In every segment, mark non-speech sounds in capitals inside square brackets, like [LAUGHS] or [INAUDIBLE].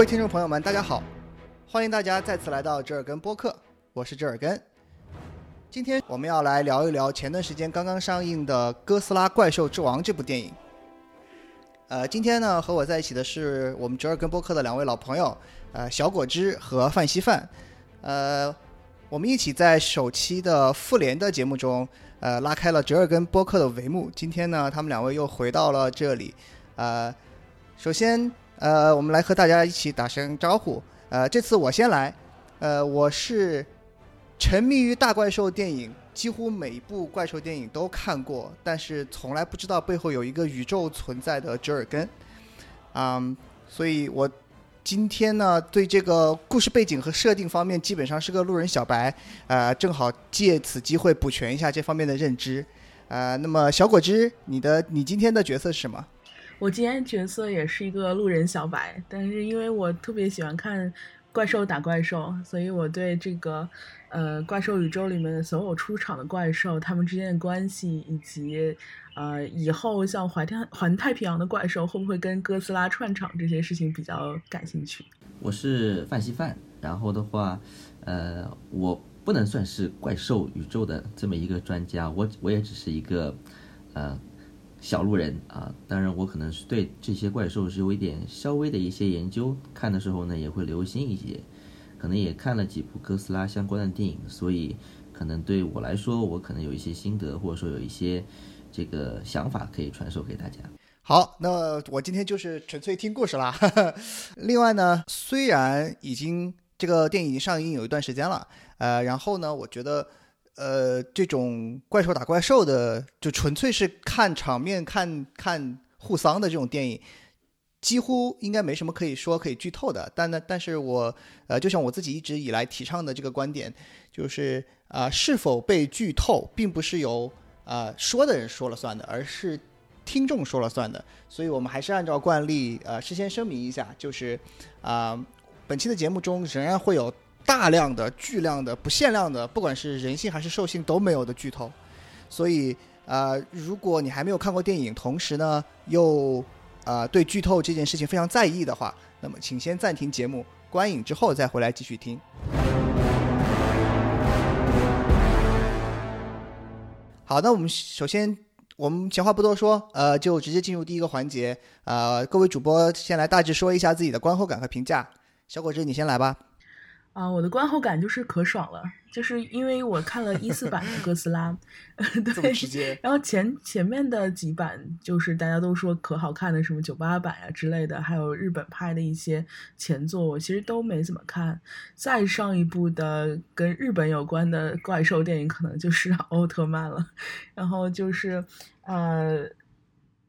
各位听众朋友们，大家好，欢迎大家再次来到折耳根播客，我是折耳根。今天我们要来聊一聊前段时间刚刚上映的《哥斯拉：怪兽之王》这部电影。呃，今天呢，和我在一起的是我们折耳根播客的两位老朋友，呃，小果汁和范稀饭。呃，我们一起在首期的复联的节目中，呃，拉开了折耳根播客的帷幕。今天呢，他们两位又回到了这里。呃，首先，呃，我们来和大家一起打声招呼。呃，这次我先来。呃，我是沉迷于大怪兽电影，几乎每一部怪兽电影都看过，但是从来不知道背后有一个宇宙存在的折耳根。嗯，所以我今天呢，对这个故事背景和设定方面基本上是个路人小白。呃，正好借此机会补全一下这方面的认知。呃，那么小果汁，你的你今天的角色是什么？我今天角色也是一个路人小白，但是因为我特别喜欢看怪兽打怪兽，所以我对这个呃怪兽宇宙里面所有出场的怪兽，它们之间的关系，以及呃以后像环太环太平洋的怪兽会不会跟哥斯拉串场这些事情比较感兴趣。我是范稀饭，然后的话，呃，我不能算是怪兽宇宙的这么一个专家，我我也只是一个呃。小路人啊，当然我可能是对这些怪兽是有一点稍微的一些研究，看的时候呢也会留心一些，可能也看了几部哥斯拉相关的电影，所以可能对我来说，我可能有一些心得，或者说有一些这个想法可以传授给大家。好，那我今天就是纯粹听故事啦。[LAUGHS] 另外呢，虽然已经这个电影已经上映有一段时间了，呃，然后呢，我觉得。呃，这种怪兽打怪兽的，就纯粹是看场面、看看互丧的这种电影，几乎应该没什么可以说可以剧透的。但呢，但是我呃，就像我自己一直以来提倡的这个观点，就是啊，是否被剧透，并不是由啊说的人说了算的，而是听众说了算的。所以我们还是按照惯例，呃，事先声明一下，就是啊，本期的节目中仍然会有。大量的、巨量的、不限量的，不管是人性还是兽性都没有的剧透，所以呃，如果你还没有看过电影，同时呢又呃对剧透这件事情非常在意的话，那么请先暂停节目，观影之后再回来继续听。好，那我们首先我们闲话不多说，呃，就直接进入第一个环节，呃，各位主播先来大致说一下自己的观后感和评价。小果汁，你先来吧。啊，我的观后感就是可爽了，就是因为我看了一四版的哥斯拉，[LAUGHS] 对，然后前前面的几版就是大家都说可好看的，什么九八版呀之类的，还有日本拍的一些前作，我其实都没怎么看。再上一部的跟日本有关的怪兽电影，可能就是 [LAUGHS] 奥特曼了。然后就是呃，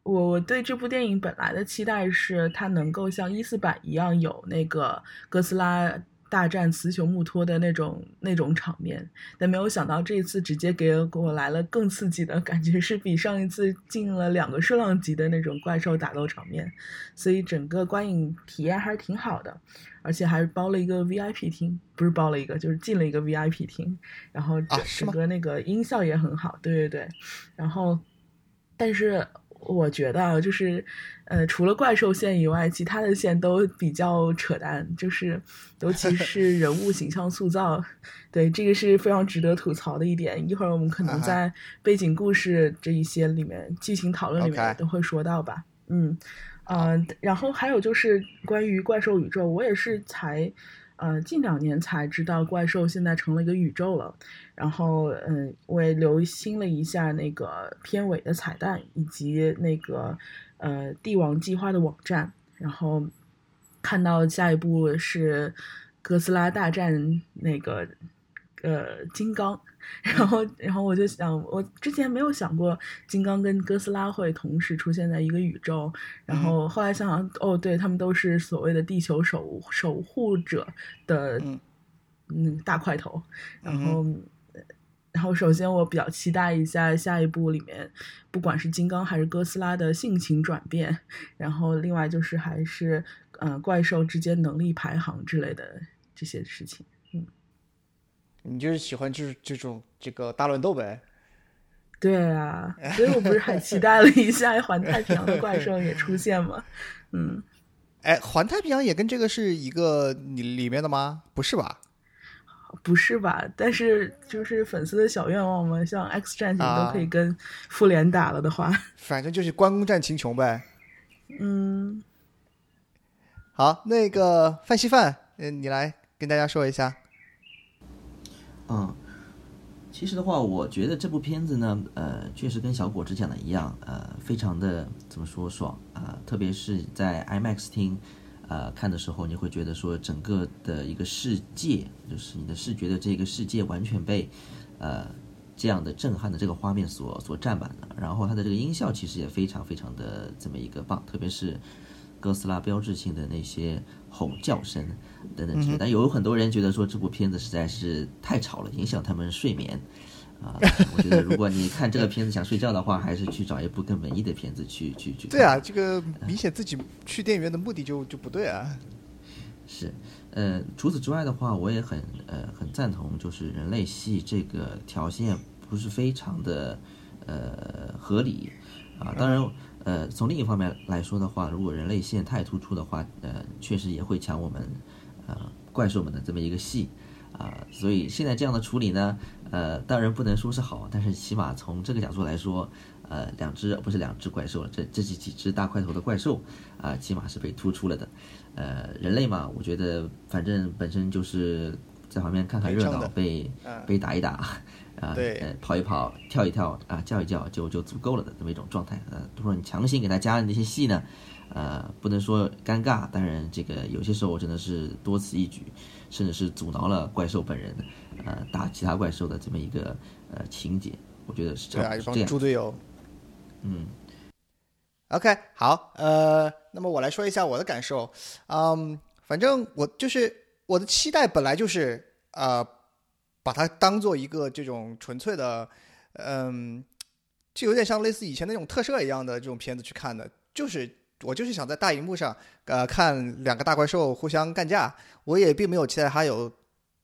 我我对这部电影本来的期待是它能够像一四版一样有那个哥斯拉。大战雌雄木托的那种那种场面，但没有想到这一次直接给给我来了更刺激的感觉，是比上一次进了两个数量级的那种怪兽打斗场面，所以整个观影体验还是挺好的，而且还包了一个 VIP 厅，不是包了一个，就是进了一个 VIP 厅，然后整整个那个音效也很好，对对对，然后但是。我觉得啊，就是，呃，除了怪兽线以外，其他的线都比较扯淡，就是尤其是人物形象塑造，对这个是非常值得吐槽的一点。一会儿我们可能在背景故事这一些里面、剧情讨论里面都会说到吧。嗯，呃，然后还有就是关于怪兽宇宙，我也是才。呃，近两年才知道怪兽现在成了一个宇宙了，然后嗯，我也留心了一下那个片尾的彩蛋，以及那个呃帝王计划的网站，然后看到下一步是哥斯拉大战那个呃金刚。然后，然后我就想，我之前没有想过金刚跟哥斯拉会同时出现在一个宇宙。然后后来想想，哦，对他们都是所谓的地球守守护者的嗯大块头。然后，然后首先我比较期待一下下一部里面，不管是金刚还是哥斯拉的性情转变。然后另外就是还是呃怪兽之间能力排行之类的这些事情。你就是喜欢就是这种这个大乱斗呗？对啊，所以我不是很期待了一下环太平洋的怪兽也出现吗？嗯，[LAUGHS] 哎，环太平洋也跟这个是一个里里面的吗？不是吧？不是吧？但是就是粉丝的小愿望嘛，像 X 战警啊都可以跟复联打了的话，反正就是关公战秦琼呗。嗯，好，那个范稀饭，嗯，你来跟大家说一下。嗯，其实的话，我觉得这部片子呢，呃，确实跟小果子讲的一样，呃，非常的怎么说爽啊、特别是在 IMAX 厅，呃，看的时候，你会觉得说整个的一个世界，就是你的视觉的这个世界完全被，呃，这样的震撼的这个画面所所占满了。然后它的这个音效其实也非常非常的这么一个棒，特别是哥斯拉标志性的那些吼叫声等等之类。但有很多人觉得说这部片子实在是太吵了，影响他们睡眠。啊，我觉得如果你看这个片子想睡觉的话，还是去找一部更文艺的片子去去去看。对啊，这个明显自己去电影院的目的就就不对啊。是，呃，除此之外的话，我也很呃很赞同，就是人类系这个条线不是非常的呃合理啊。当然，呃，从另一方面来说的话，如果人类线太突出的话，呃，确实也会抢我们呃怪兽们的这么一个戏啊。所以现在这样的处理呢，呃，当然不能说是好，但是起码从这个角度来说，呃，两只不是两只怪兽了，这这几几只大块头的怪兽啊、起码是被突出了的。呃，人类嘛，我觉得反正本身就是在旁边看看热闹，被嗯被打一打，[LAUGHS] [LAUGHS] [LAUGHS] 啊、对呃，跑一跑，跳一跳，啊、叫一叫就就足够了的这么一种状态。呃，如果你强行给他加那些戏呢，呃，不能说尴尬，当然这个有些时候真的是多此一举，甚至是阻挠了怪兽本人，呃，打其他怪兽的这么一个呃情节，我觉得是这对啊，一帮样是这样。猪队友。嗯 OK，好，呃，那么我来说一下我的感受。嗯，反正我就是我的期待本来就是呃，把它当做一个这种纯粹的，嗯，就有点像类似以前那种特摄一样的这种片子去看的，就是我就是想在大荧幕上呃看两个大怪兽互相干架，我也并没有期待它有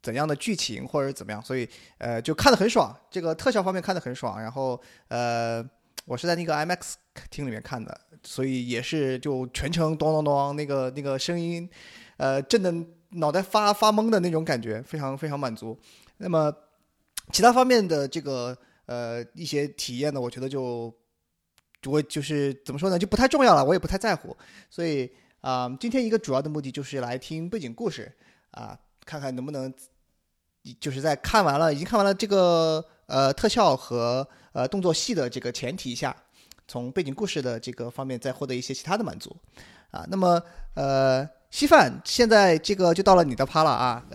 怎样的剧情或者怎么样，所以呃就看得很爽，这个特效方面看得很爽，然后呃。我是在那个 IMAX 厅里面看的，所以也是就全程咚咚咚那个那个声音，呃，震的脑袋发发懵的那种感觉，非常非常满足。那么其他方面的这个呃一些体验呢，我觉得就我就是怎么说呢，就不太重要了，我也不太在乎。所以啊、今天一个主要的目的就是来听背景故事啊、看看能不能就是在看完了已经看完了这个呃特效和呃动作戏的这个前提下，从背景故事的这个方面再获得一些其他的满足啊。那么呃，稀饭，现在这个就到了你的趴了啊。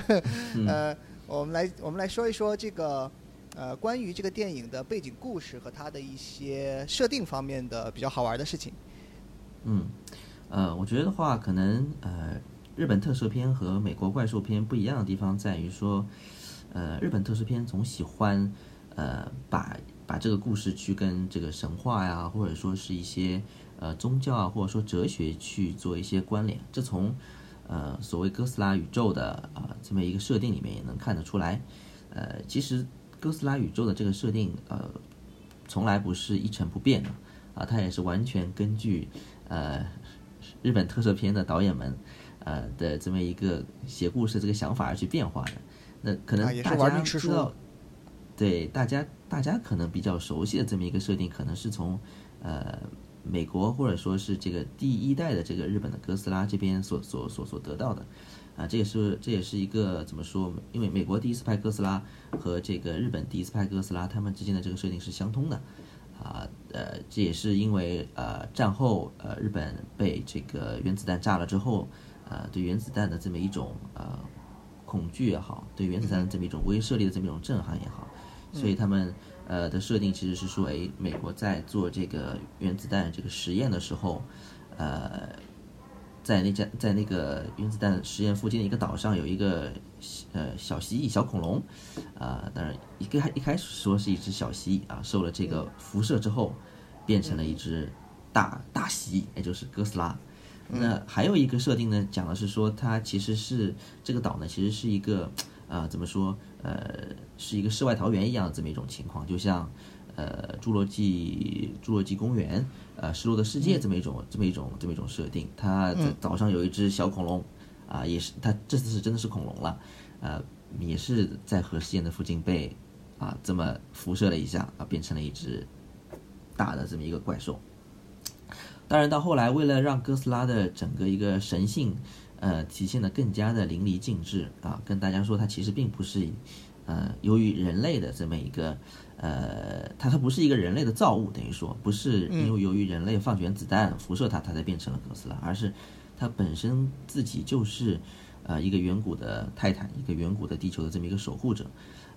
[LAUGHS] 呃，我们来我们来说一说这个呃关于这个电影的背景故事和它的一些设定方面的比较好玩的事情。嗯，呃，我觉得的话，可能呃，日本特摄片和美国怪兽片不一样的地方在于说，呃，日本特摄片总喜欢呃把把这个故事去跟这个神话呀，或者说是一些呃宗教啊，或者说哲学去做一些关联。这从呃所谓哥斯拉宇宙的啊、这么一个设定里面也能看得出来。呃，其实哥斯拉宇宙的这个设定呃从来不是一成不变的啊，它也是完全根据呃日本特摄片的导演们呃的这么一个写故事这个想法而去变化的。那可能大家知道，对大家大家可能比较熟悉的这么一个设定，可能是从呃美国或者说是这个第一代的这个日本的哥斯拉这边所所所所得到的。啊，这也是这也是一个怎么说？因为美国第一次拍哥斯拉和这个日本第一次拍哥斯拉，他们之间的这个设定是相通的，啊，呃，这也是因为呃战后呃日本被这个原子弹炸了之后，呃对原子弹的这么一种呃恐惧也好，对原子弹的这么一种威慑力的这么一种震撼也好，所以他们呃的设定其实是说，哎，美国在做这个原子弹这个实验的时候，呃。在那家在那个原子弹实验附近的一个岛上有一个呃小蜥蜴小恐龙，啊、当然一个一开始说是一只小蜥蜴啊，受了这个辐射之后变成了一只大大蜥蜴，也就是哥斯拉。那还有一个设定呢，讲的是说它其实是这个岛呢，其实是一个啊、怎么说呃是一个世外桃源一样的这么一种情况，就像呃《侏罗纪侏罗纪公园》呃《失落的世界》嗯这么一种、这么一种这么一种设定。它在岛上有一只小恐龙，啊、也是它这次是真的是恐龙了，呃，也是在核试验的附近被啊这么辐射了一下啊，变成了一只大的这么一个怪兽。当然，到后来，为了让哥斯拉的整个一个神性，呃，体现的更加的淋漓尽致啊，跟大家说，它其实并不是，呃，由于人类的这么一个，呃，它它不是一个人类的造物，等于说不是因为由于人类放原子弹辐射它，它才变成了哥斯拉，而是它本身自己就是，呃，一个远古的泰坦，一个远古的地球的这么一个守护者，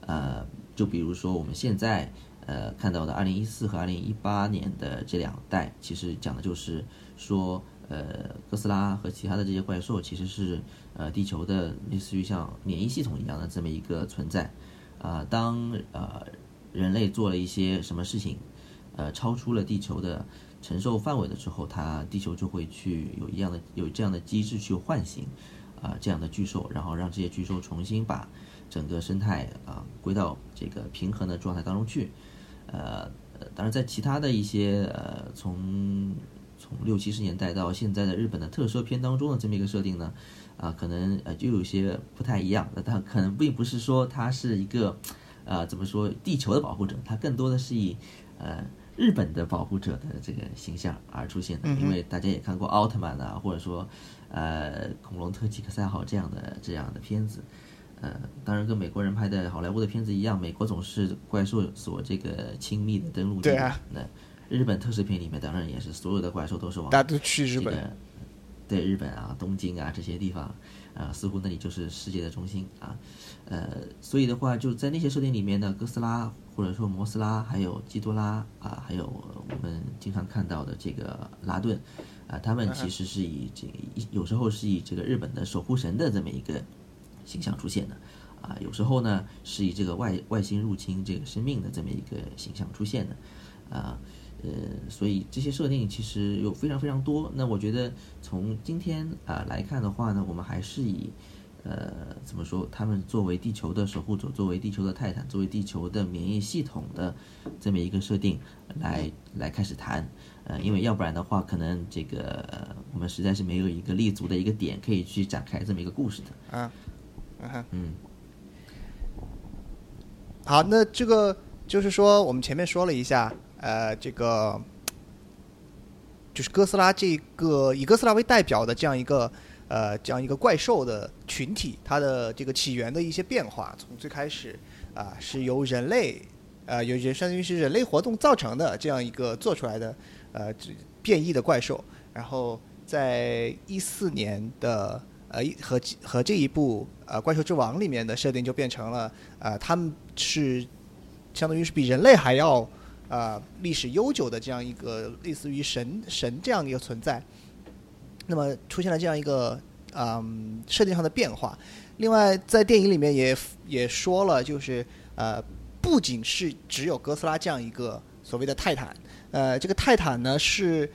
呃，就比如说我们现在。呃，看到的二零一四和二零一八年的这两代，其实讲的就是说，呃，哥斯拉和其他的这些怪兽其实是呃地球的类似于像免疫系统一样的这么一个存在。啊、当呃人类做了一些什么事情，呃，超出了地球的承受范围的时候，它地球就会去有一样的有这样的机制去唤醒啊、这样的巨兽，然后让这些巨兽重新把整个生态啊、归到这个平衡的状态当中去。呃，呃当然在其他的一些呃，从从六七十年代到现在的日本的特摄片当中的这么一个设定呢，啊、可能呃就有些不太一样。那它可能并不是说它是一个，呃，怎么说地球的保护者，它更多的是以呃日本的保护者的这个形象而出现的。因为大家也看过奥特曼啊，或者说呃恐龙特技克赛号这样的这样的片子。呃，当然跟美国人拍的好莱坞的片子一样，美国总是怪兽所这个亲密的登陆地。对啊。那日本特摄片里面当然也是所有的怪兽都是往大家都去日本对日本啊、东京啊这些地方啊、似乎那里就是世界的中心啊。呃，所以的话，就在那些设定里面呢，哥斯拉或者说摩斯拉，还有基多拉啊，还有我们经常看到的这个拉顿啊，他们其实是以这个有时候是以这个日本的守护神的这么一个形象出现的。啊，有时候呢是以这个外外星入侵这个生命的这么一个形象出现的，啊，呃，所以这些设定其实有非常非常多。那我觉得从今天啊来看的话呢，我们还是以呃怎么说，他们作为地球的守护者，作为地球的泰坦，作为地球的免疫系统的这么一个设定来来开始谈。呃，因为要不然的话，可能这个、呃我们实在是没有一个立足的一个点可以去展开这么一个故事的。啊，嗯哼，嗯。好，那这个就是说，我们前面说了一下，呃，这个就是哥斯拉这个以哥斯拉为代表的这样一个呃这样一个怪兽的群体，它的这个起源的一些变化，从最开始啊、是由人类呃有人相当于是人类活动造成的这样一个做出来的呃变异的怪兽，然后在一四年的呃和和这一部呃《怪兽之王》里面的设定就变成了呃他们是相当于是比人类还要呃历史悠久的这样一个类似于神神这样一个存在。那么出现了这样一个嗯设定上的变化。另外，在电影里面也也说了，就是呃不仅是只有哥斯拉这样一个所谓的泰坦，呃这个泰坦呢是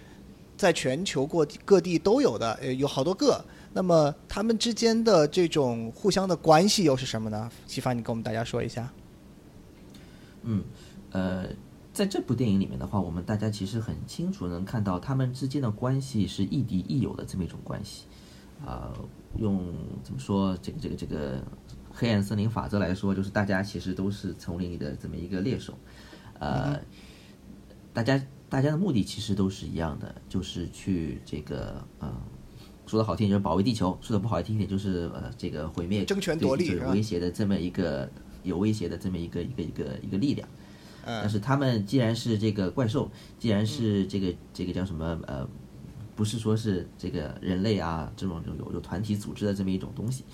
在全球各地各地都有的，呃有好多个。那么他们之间的这种互相的关系又是什么呢？西凡，你跟我们大家说一下。嗯，呃，在这部电影里面的话，我们大家其实很清楚能看到他们之间的关系是亦敌亦友的这么一种关系。啊、用怎么说这个这个这个黑暗森林法则来说，就是大家其实都是丛林里的这么一个猎手，呃，大家大家的目的其实都是一样的，就是去这个呃。说的好听一点就是保卫地球，说的不好听一点就是呃这个毁灭争权夺利威胁的这么一个有威胁的这么一个一个一个一个力量。但嗯是他们既然是这个怪兽，既然是这个这个叫什么呃，不是说是这个人类啊这种有有团体组织的这么一种东西，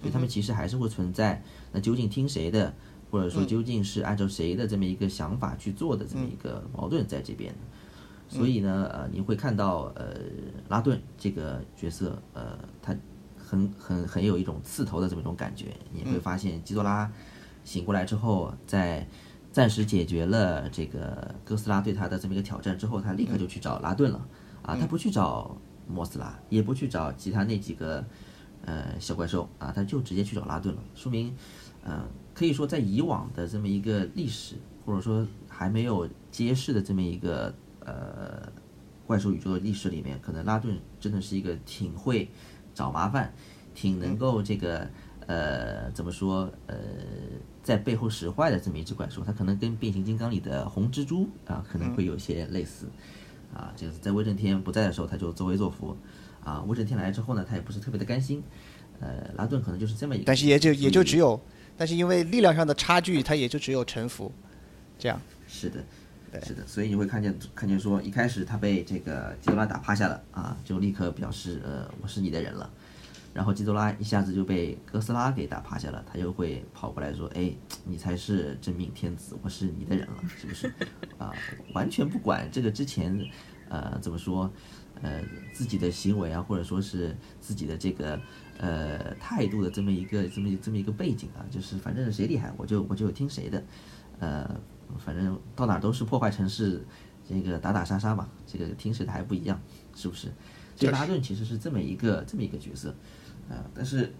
所以他们其实还是会存在。那究竟听谁的，或者说究竟是按照谁的这么一个想法去做的这么一个矛盾在这边。所以呢，呃，你会看到，呃，拉顿这个角色，呃，他很很很有一种刺头的这么一种感觉。你会发现，基多拉醒过来之后，在暂时解决了这个哥斯拉对他的这么一个挑战之后，他立刻就去找拉顿了。啊，他不去找莫斯拉，也不去找其他那几个呃小怪兽啊，他就直接去找拉顿了。说明，呃，可以说在以往的这么一个历史，或者说还没有揭示的这么一个呃怪兽宇宙的历史里面，可能拉顿真的是一个挺会找麻烦，挺能够这个呃怎么说呃在背后使坏的这么一只怪兽，它可能跟变形金刚里的红蜘蛛啊可能会有些类似。啊，就是在威震天不在的时候，他就作威作福，啊，威震天来之后呢，他也不是特别的甘心，呃，拉顿可能就是这么一个，但是也就也就只有，有，但是因为力量上的差距，他也就只有臣服，这样。是的，对是的，所以你会看见看见说，一开始他被这个基多拉打趴下了啊，就立刻表示呃我是你的人了，然后基多拉一下子就被哥斯拉给打趴下了，他就会跑过来说，哎，你才是真命天子，我是你的人了，是不是？[LAUGHS] 啊，完全不管这个之前呃怎么说，呃自己的行为啊，或者说是自己的这个呃态度的这么一个这么一这么一个背景啊，就是反正谁厉害我就我就听谁的，呃，反正到哪都是破坏城市，这个打打杀杀嘛，这个听谁的还不一样，是不是？这个拉顿其实是这么一个这么一个角色，啊、但是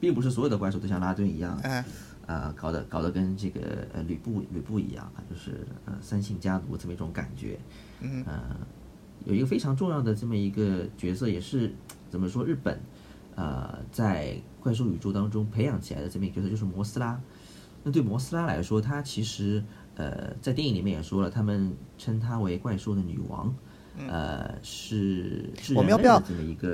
并不是所有的怪兽都像拉顿一样，哎，啊，搞得搞得跟这个呃吕布吕布一样啊，就是呃三姓家奴这么一种感觉。嗯呃，有一个非常重要的这么一个角色，也是怎么说日本呃在怪兽宇宙当中培养起来的这么一个角色，就是摩斯拉。那对摩斯拉来说，她其实呃在电影里面也说了，他们称她为怪兽的女王。呃，是我们要不要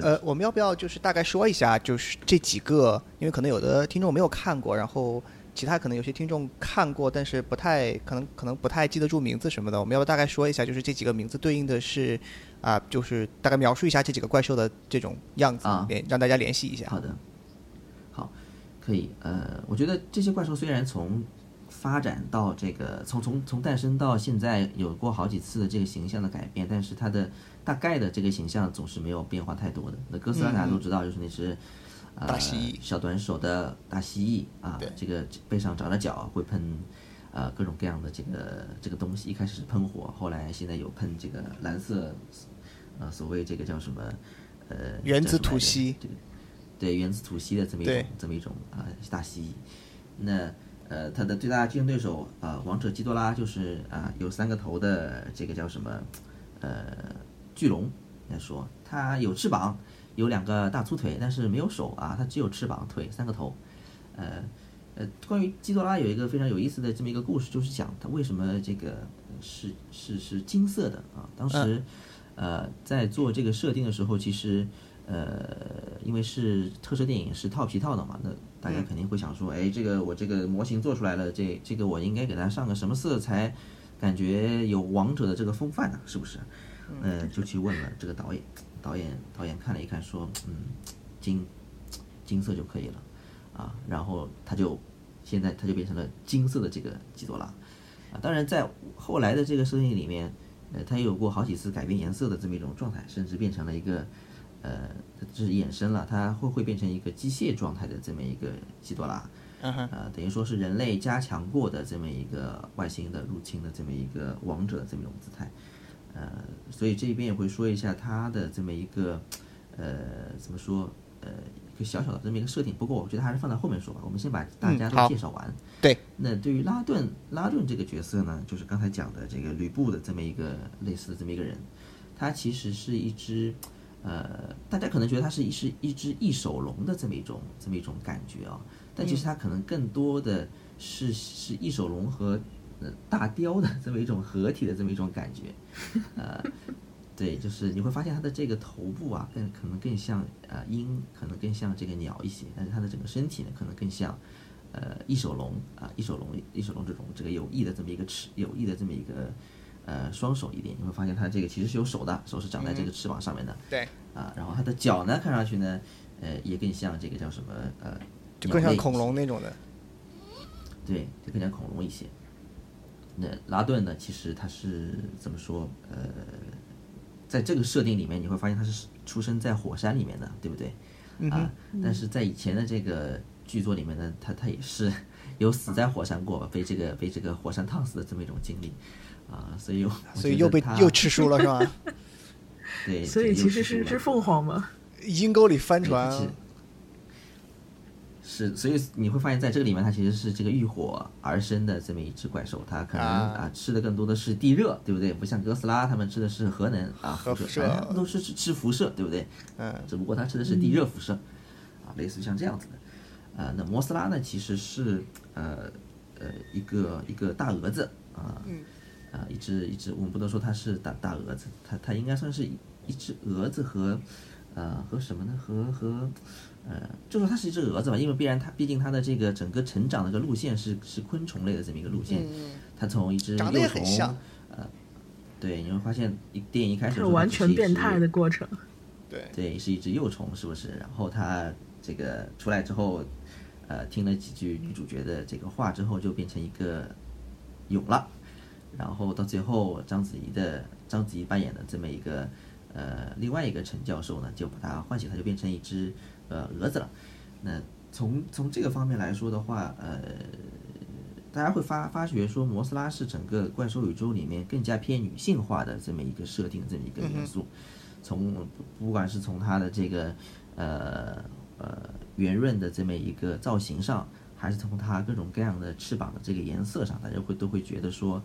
呃，我们要不要就是大概说一下，就是这几个，因为可能有的听众没有看过，然后其他可能有些听众看过，但是不太可能可能不太记得住名字什么的，我们要不要大概说一下，就是这几个名字对应的是啊、就是大概描述一下这几个怪兽的这种样子，啊联让大家联系一下。好的，好，可以。呃，我觉得这些怪兽虽然从发展到这个从从从诞生到现在有过好几次的这个形象的改变，但是它的大概的这个形象总是没有变化太多的。那哥斯拉大家都知道，就是那只。呃、大蜥蜴小短手的大蜥蜴啊，这个背上长着角，会喷呃各种各样的这个这个东西。一开始是喷火，后来现在有喷这个蓝色，呃，所谓这个叫什么呃原子吐息这个对原子吐息的这么一种这么一种啊、大蜥蜴。那呃，它的最大竞争对手啊、王者基多拉就是啊、有三个头的这个叫什么呃巨龙来说，它有翅膀，有两个大粗腿，但是没有手啊，它只有翅膀、腿三个头。呃呃，关于基多拉有一个非常有意思的这么一个故事，就是讲它为什么这个呃是是是金色的啊。当时呃在做这个设定的时候，其实呃因为是特摄电影是套皮套的嘛，那大家肯定会想说，哎，这个我这个模型做出来了，这这个我应该给它上个什么色才感觉有王者的这个风范呢、是不是？呃，就去问了这个导演，导演导演看了一看说，嗯，金金色就可以了。啊，然后他就现在他就变成了金色的这个基多拉，啊，当然在后来的这个设定里面，呃，他也有过好几次改变颜色的这么一种状态，甚至变成了一个，呃，就是衍生了，它会会变成一个机械状态的这么一个基多拉，呃，等于说是人类加强过的这么一个外星的入侵的这么一个王者的这么一种姿态，呃，所以这边也会说一下它的这么一个，呃，怎么说，呃，一个小小的这么一个设定。不过我觉得还是放在后面说吧，我们先把大家都介绍完。对，那对于拉顿，拉顿这个角色呢，就是刚才讲的这个吕布的这么一个类似的这么一个人，他其实是一只，呃，大家可能觉得它是一是一只翼手龙的这么一种这么一种感觉啊、但其实它可能更多的是是翼手龙和呃大雕的这么一种合体的这么一种感觉，[LAUGHS] 呃，对，就是你会发现它的这个头部啊，更可能更像呃鹰，可能更像这个鸟一些，但是它的整个身体呢，可能更像呃翼手龙啊，翼手龙翼手龙这种这个有翼的这么一个翅，有翼的这么一个呃双手一点，你会发现它这个其实是有手的，手是长在这个翅膀上面的，对，啊，然后它的脚呢，看上去呢，呃，也更像这个叫什么呃，就更像恐龙那种的。对，就更像恐龙一些。那拉顿呢，其实它是怎么说？呃，在这个设定里面，你会发现它是出生在火山里面的，对不对？啊，但是在以前的这个剧作里面呢，他他也是有死在火山过，被这个被这个火山烫死的这么一种经历啊，所以又 [LAUGHS] 所以又被又吃书了是吧？[LAUGHS] 对，所以其实是是凤凰吗？阴沟里翻船啊是，所以你会发现在这个里面，它其实是这个遇火而生的这么一只怪兽，它可能啊啊吃的更多的是地热，对不对？不像哥斯拉他们吃的是核能啊辐射反正他们都是吃吃辐射，对不对？嗯只不过它吃的是地热辐射，啊，类似于像这样子的。啊，那摩斯拉呢，其实是呃呃一个一个大蛾子啊，啊一只一只，我们不能说它是大大蛾子，它它应该算是一一只蛾子和呃和什么呢？和和呃，就说它是一只蛾子吧，因为必然它毕竟它的这个整个成长的这个路线是是昆虫类的这么一个路线，它从一只嗯长得也幼虫，呃，对，你会发现一电影一开始的是完全变态的过程。[LAUGHS] 对，对，是一只幼虫，是不是？然后它这个出来之后，呃，听了几句女主角的这个话之后，就变成一个蛹了。然后到最后，章子怡的章子怡扮演的这么一个呃另外一个陈教授呢，就把他唤醒，他就变成一只呃蛾子了。那从从这个方面来说的话，呃，大家会发发觉说，摩斯拉是整个怪兽宇宙里面更加偏女性化的这么一个设定，这么一个元素。从不不管是从它的这个呃呃圆润的这么一个造型上，还是从它各种各样的翅膀的这个颜色上，大家会都会觉得说，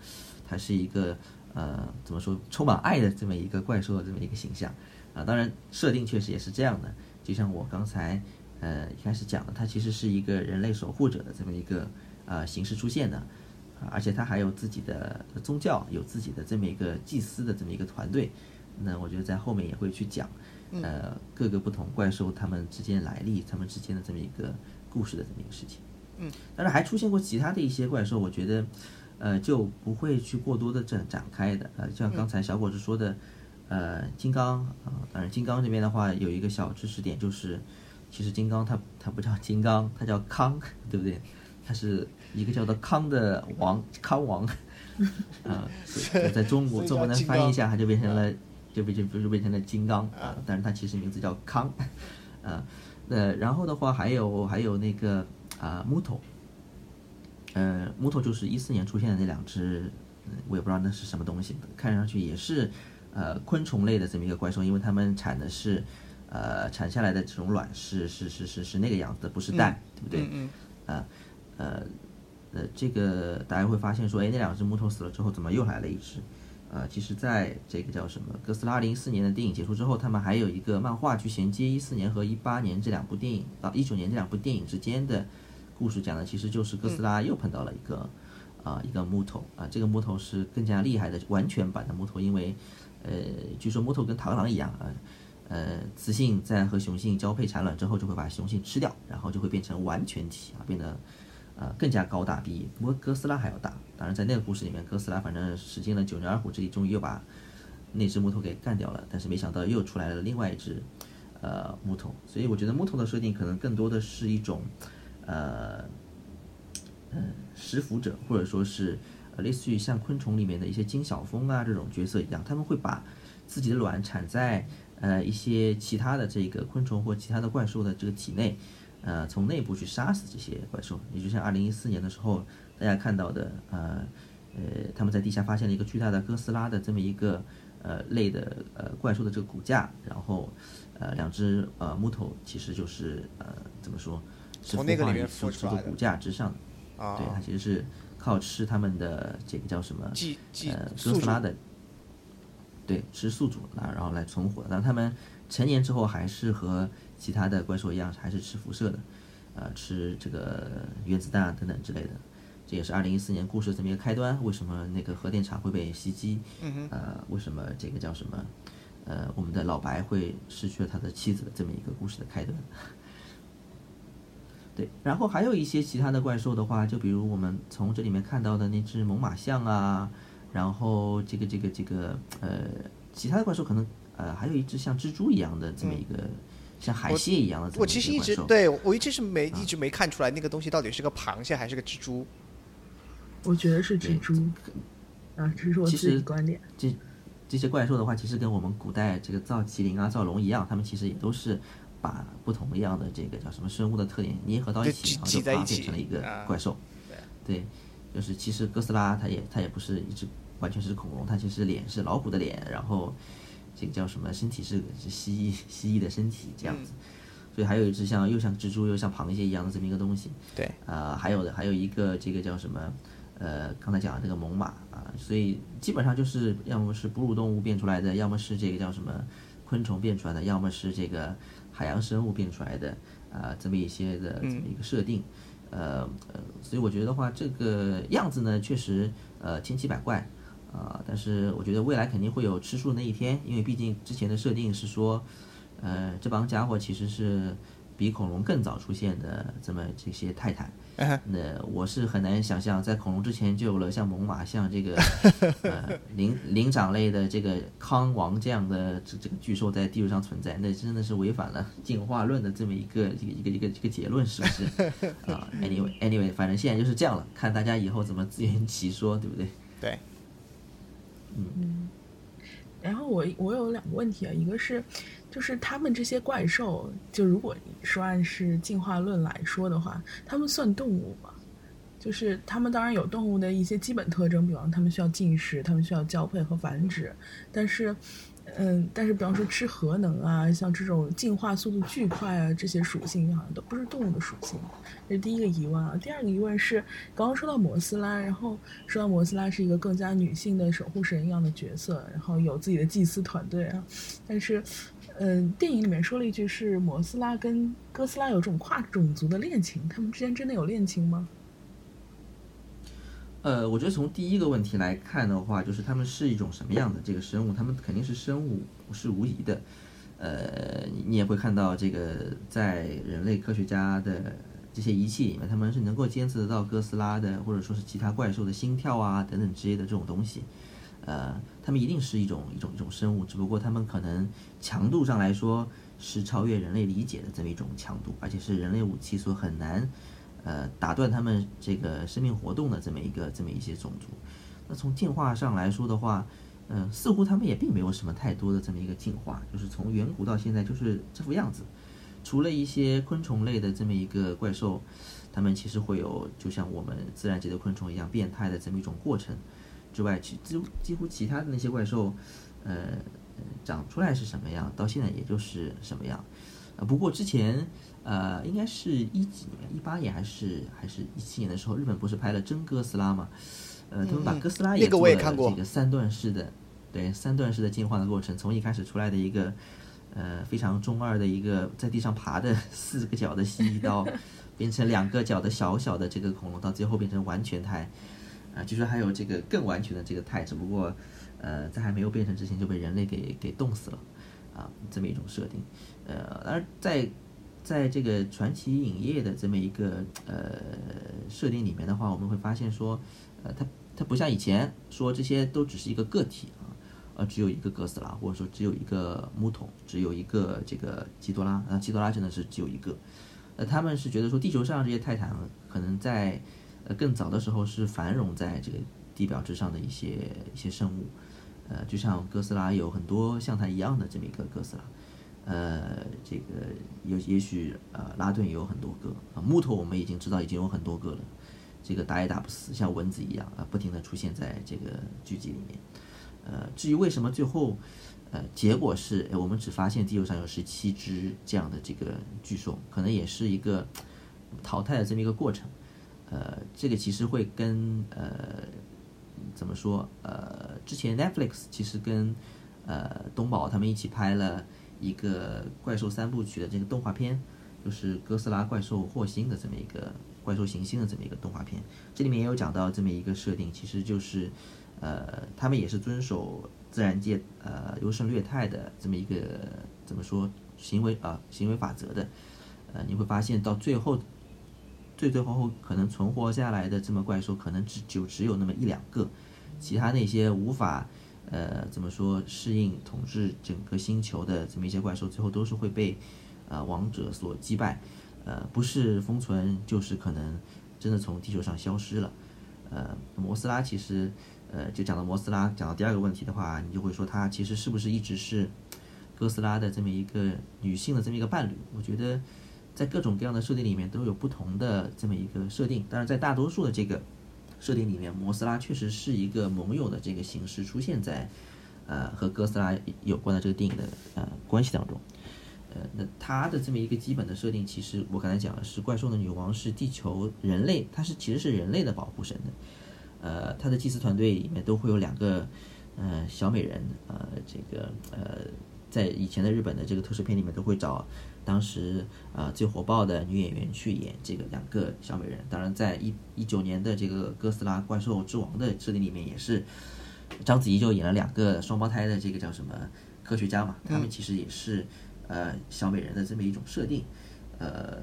它是一个呃怎么说充满爱的这么一个怪兽的这么一个形象啊。当然，设定确实也是这样的，就像我刚才呃一开始讲的，它其实是一个人类守护者的这么一个呃形式出现的。啊，而且它还有自己的宗教，有自己的这么一个祭司的这么一个团队。那我觉得在后面也会去讲，呃，各个不同怪兽它们之间来历，它们之间的这么一个故事的这么一个事情。嗯，当然还出现过其他的一些怪兽，我觉得，呃，就不会去过多的展展开的。呃，像刚才小伙子说的，呃，金刚啊、当然金刚这边的话有一个小知识点就是，其实金刚它它不叫金刚，它叫康，对不对？它是一个叫做康的王，康王，啊、[LAUGHS] 在中国中文的翻译一下，它就变成了。就变成就变成了金刚啊，但是它其实名字叫康，啊，[LAUGHS] 呃，然后的话还有还有那个啊木头，呃，木头就是一四年出现的那两只，嗯我也不知道那是什么东西，看上去也是呃昆虫类的这么一个怪兽，因为它们产的是呃产下来的这种卵是是是是是那个样子的，不是蛋，对不对？嗯嗯啊，呃，呃，这个大家会发现说，哎，那两只木头死了之后，怎么又来了一只？呃，其实在这个叫什么哥斯拉零四年的电影结束之后，他们还有一个漫画去衔接一四年和一八年这两部电影到，一九年这两部电影之间的故事，讲的其实就是哥斯拉又碰到了一个啊、一个木头啊，这个木头是更加厉害的完全版的木头，因为呃，据说木头跟螳螂一样啊。呃，雌性在和雄性交配产卵之后，就会把雄性吃掉，然后就会变成完全体啊，变得呃更加高大，比摩哥斯拉还要大。当然，在那个故事里面，哥斯拉反正使尽了九牛二虎之力，终于又把那只木头给干掉了。但是没想到又出来了另外一只呃木头，所以我觉得木头的设定可能更多的是一种呃呃食腐者，或者说是呃类似于像昆虫里面的一些金小蜂啊这种角色一样，他们会把自己的卵产在呃一些其他的这个昆虫或其他的怪兽的这个体内，呃从内部去杀死这些怪兽。也就像二零一四年的时候，大家看到的呃呃他们在地下发现了一个巨大的哥斯拉的这么一个呃类的呃怪兽的这个骨架，然后呃两只呃木头其实就是呃怎么说？是从那个里面孵出来的这个骨架之上的。啊，对，它其实是靠吃他们的这个叫什么？呃，哥斯拉的，对，吃宿主啊，然后来存活的。但他们成年之后还是和其他的怪兽一样，还是吃辐射的，呃，吃这个原子弹啊等等之类的。这也是二零一四年故事这么一个开端。为什么那个核电厂会被袭击？嗯呃，为什么这个叫什么？呃，我们的老白会失去了他的妻子的这么一个故事的开端。对，然后还有一些其他的怪兽的话，就比如我们从这里面看到的那只猛犸象啊，然后这个这个这个呃，其他的怪兽可能呃还有一只像蜘蛛一样的这么一个、像海蟹一样的我其实一。直对我一直是没一直没看出来那个东西到底是个螃蟹还是个蜘蛛。我觉得是蜘蛛啊，这是我自己其实的观点。这这些怪兽的话，其实跟我们古代这个造麒麟啊、造龙一样，他们其实也都是把不同一样的这个叫什么生物的特点捏合到一起，然后就把它挤在一起变成了一个啊怪兽。对，就是其实哥斯拉它也它也不是一只完全是恐龙，它其实脸是老虎的脸，然后这个叫什么身体是是蜥蜴蜥蜴的身体这样子。所以还有一只像又像蜘蛛又像螃蟹一样的这么一个东西。对，啊，还有的还有一个这个叫什么？呃，刚才讲的这个猛犸啊，所以基本上就是要么是哺乳动物变出来的，要么是这个叫什么昆虫变出来的，要么是这个海洋生物变出来的啊，这么一些的这么一个设定。呃呃，所以我觉得的话，这个样子呢，确实呃千奇百怪啊，但是我觉得未来肯定会有吃素那一天，因为毕竟之前的设定是说，呃，这帮家伙其实是比恐龙更早出现的这么这些泰坦。那我是很难想象，在恐龙之前就有了像猛犸、像这个 [LAUGHS] 呃灵灵长类的这个康王这样的这这个巨兽在地球上存在，那真的是违反了进化论的这么一个一个一个一个一个结论，是不是？[LAUGHS] 啊，anyway anyway，反正现在就是这样了，看大家以后怎么自圆其说，对不对？对。嗯。然后我我有两个问题啊，一个是。就是他们这些怪兽，就如果说按是进化论来说的话，他们算动物吗？就是他们当然有动物的一些基本特征，比方他们需要进食，他们需要交配和繁殖，但是，嗯，但是比方说吃核能啊，像这种进化速度巨快啊，这些属性好像都不是动物的属性。这是第一个疑问啊。第二个疑问是，刚刚说到摩斯拉，然后说到摩斯拉是一个更加女性的守护神一样的角色，然后有自己的祭司团队啊，但是。嗯，电影里面说了一句是摩斯拉跟哥斯拉有这种跨种族的恋情，他们之间真的有恋情吗？呃，我觉得从第一个问题来看的话，就是他们是一种什么样的这个生物，他们肯定是生物是无疑的。呃，你也会看到这个在人类科学家的这些仪器里面，他们是能够监测得到哥斯拉的或者说是其他怪兽的心跳啊等等之类的这种东西。呃，他们一定是一种一种一种生物，只不过他们可能强度上来说是超越人类理解的这么一种强度，而且是人类武器所很难呃打断他们这个生命活动的这么一个这么一些种族。那从进化上来说的话，嗯，似乎他们也并没有什么太多的这么一个进化，就是从远古到现在就是这副样子。除了一些昆虫类的这么一个怪兽，他们其实会有就像我们自然界的昆虫一样变态的这么一种过程。之外，其几乎几乎其他的那些怪兽，呃，长出来是什么样，到现在也就是什么样。啊，不过之前，呃，应该是一几年，一八年还是还是一七年的时候，日本不是拍了真哥斯拉嘛？呃，他们把哥斯拉也做了这个三段式的，对，三段式的进化的过程，从一开始出来的一个，呃，非常中二的一个在地上爬的 [LAUGHS] 四个脚的蜥蜴，到 [LAUGHS] 变成两个脚的小小的这个恐龙，到最后变成完全态。啊，据说还有这个更完全的这个态，只不过，呃，在还没有变成之前就被人类给给冻死了，啊，这么一种设定，呃，而在在这个传奇影业的这么一个呃设定里面的话，我们会发现说，呃，它它不像以前说这些都只是一个个体啊，呃，只有一个哥斯拉，或者说只有一个木桶，只有一个这个基多拉，啊，基多拉真的是只有一个，呃，他们是觉得说地球上这些泰坦可能在。呃，更早的时候是繁荣在这个地表之上的一些一些生物，呃，就像哥斯拉有很多像它一样的这么一个哥斯拉，呃，这个有也许呃拉顿也有很多个。啊，木头我们已经知道已经有很多个了，这个打也打不死，像蚊子一样啊，不停的出现在这个剧集里面，呃，至于为什么最后呃结果是我们只发现地球上有十七只这样的这个巨兽，可能也是一个淘汰的这么一个过程。呃，这个其实会跟呃，怎么说？呃，之前 Netflix 其实跟呃东宝他们一起拍了一个怪兽三部曲的这个动画片，就是哥斯拉怪兽霍星的这么一个怪兽行星的这么一个动画片。这里面也有讲到这么一个设定，其实就是呃，他们也是遵守自然界呃优胜劣汰的这么一个怎么说行为啊行为法则的。呃，你会发现到最后。最最后后可能存活下来的这么怪兽，可能只就只有那么一两个，其他那些无法，呃，怎么说适应统治整个星球的这么一些怪兽，最后都是会被，呃，王者所击败，呃，不是封存，就是可能真的从地球上消失了，呃，摩斯拉其实，呃，就讲到摩斯拉，讲到第二个问题的话，你就会说它其实是不是一直是哥斯拉的这么一个女性的这么一个伴侣？我觉得。在各种各样的设定里面都有不同的这么一个设定，当然在大多数的这个设定里面，摩斯拉确实是一个盟友的这个形式出现在呃和哥斯拉有关的这个电影的呃关系当中，呃，那它的这么一个基本的设定，其实我刚才讲的是怪兽的女王是地球人类，它是其实是人类的保护神的。呃，他的祭司团队里面都会有两个呃小美人，呃，这个呃，在以前的日本的这个特摄片里面都会找当时啊最火爆的女演员去演这个两个小美人。当然，在一一九年的这个哥斯拉怪兽之王的设定里面，也是章子怡就演了两个双胞胎的这个叫什么科学家嘛，他们其实也是呃小美人的这么一种设定，呃。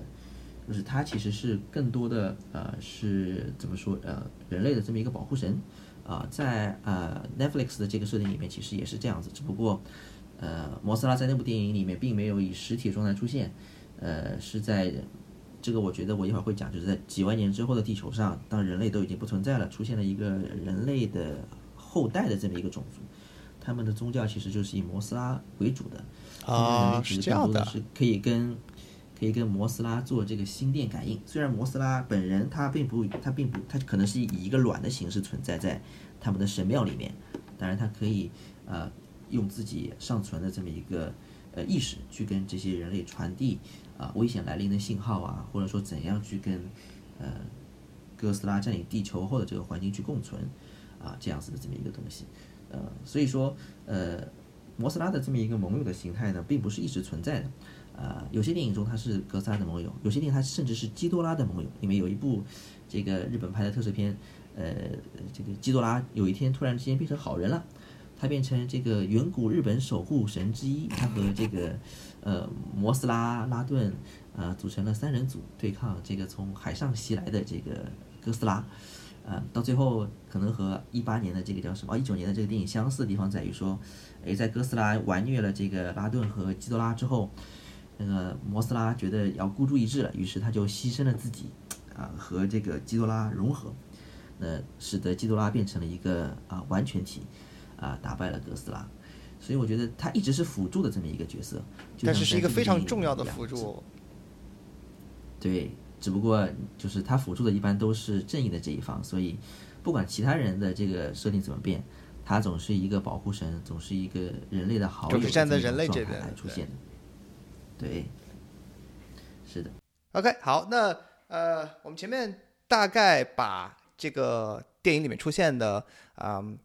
就是它其实是更多的呃是怎么说呃人类的这么一个保护神啊，在呃 Netflix 的这个设定里面其实也是这样子，只不过呃摩斯拉在那部电影里面并没有以实体状态出现，呃是在这个我觉得我一会儿会讲，就是在几万年之后的地球上，当人类都已经不存在了，出现了一个人类的后代的这么一个种族，他们的宗教其实就是以摩斯拉为主的啊，是这样的，是可以跟。可以跟摩斯拉做这个心电感应。虽然摩斯拉本人他并不，他并不，他可能是以一个卵的形式存在在他们的神庙里面。当然，他可以呃用自己上传的这么一个呃意识去跟这些人类传递啊危险来临的信号啊，或者说怎样去跟呃哥斯拉占领地球后的这个环境去共存啊这样子的这么一个东西。呃，所以说呃摩斯拉的这么一个盟友的形态呢，并不是一直存在的。呃，有些电影中他是哥斯拉的盟友，有些电影他甚至是基多拉的盟友。里面有一部这个日本拍的特摄片，呃，这个基多拉有一天突然之间变成好人了，他变成这个远古日本守护神之一，他和这个呃摩斯拉拉顿呃组成了三人组对抗这个从海上袭来的这个哥斯拉，呃，到最后可能和一八年的这个叫什么一九年的这个电影相似的地方在于说，诶，在哥斯拉完虐了这个拉顿和基多拉之后。那个摩斯拉觉得要孤注一掷了，于是他就牺牲了自己，啊，和这个基多拉融合，那使得基多拉变成了一个啊完全体，啊，打败了哥斯拉。所以我觉得他一直是辅助的这么一个角色，但是是一个非常重要的辅助。对，只不过就是他辅助的一般都是正义的这一方，所以不管其他人的这个设定怎么变，他总是一个保护神，总是一个人类的好友，就是站在人类这边来出现的。对，是的。OK，好，那呃，我们前面大概把这个电影里面出现的，嗯，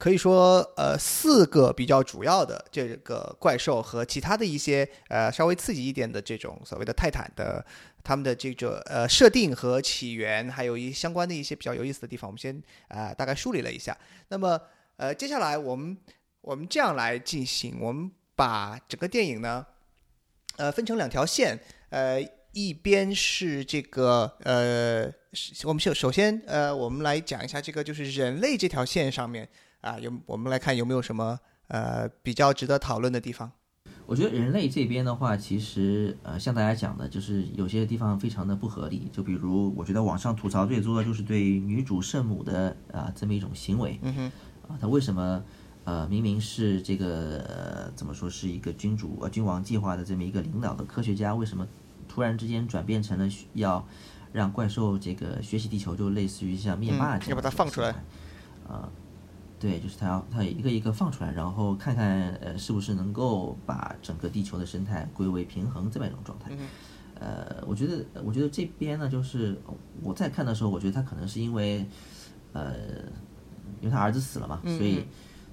可以说呃四个比较主要的这个怪兽和其他的一些呃稍微刺激一点的这种所谓的泰坦的他们的这个呃设定和起源，还有一相关的一些比较有意思的地方，我们先啊大概梳理了一下。那么呃接下来我们我们这样来进行，我们把整个电影呢。呃，分成两条线，呃，一边是这个，呃，我们首首先，呃，我们来讲一下这个，就是人类这条线上面啊，有我们来看有没有什么呃比较值得讨论的地方。我觉得人类这边的话，其实呃，像大家讲的，就是有些地方非常的不合理，就比如我觉得网上吐槽最多的就是对女主圣母的啊这么一种行为，嗯哼，啊，他为什么？呃，明明是这个呃，怎么说是一个君主呃君王计划的这么一个领导的科学家，为什么突然之间转变成了要让怪兽这个学习地球，就类似于像灭霸这样？要把它放出来。呃，对，就是他要他一个一个放出来，然后看看呃是不是能够把整个地球的生态归为平衡这么一种状态。呃，我觉得我觉得这边呢，就是我在看的时候，我觉得他可能是因为呃，因为他儿子死了嘛，所以。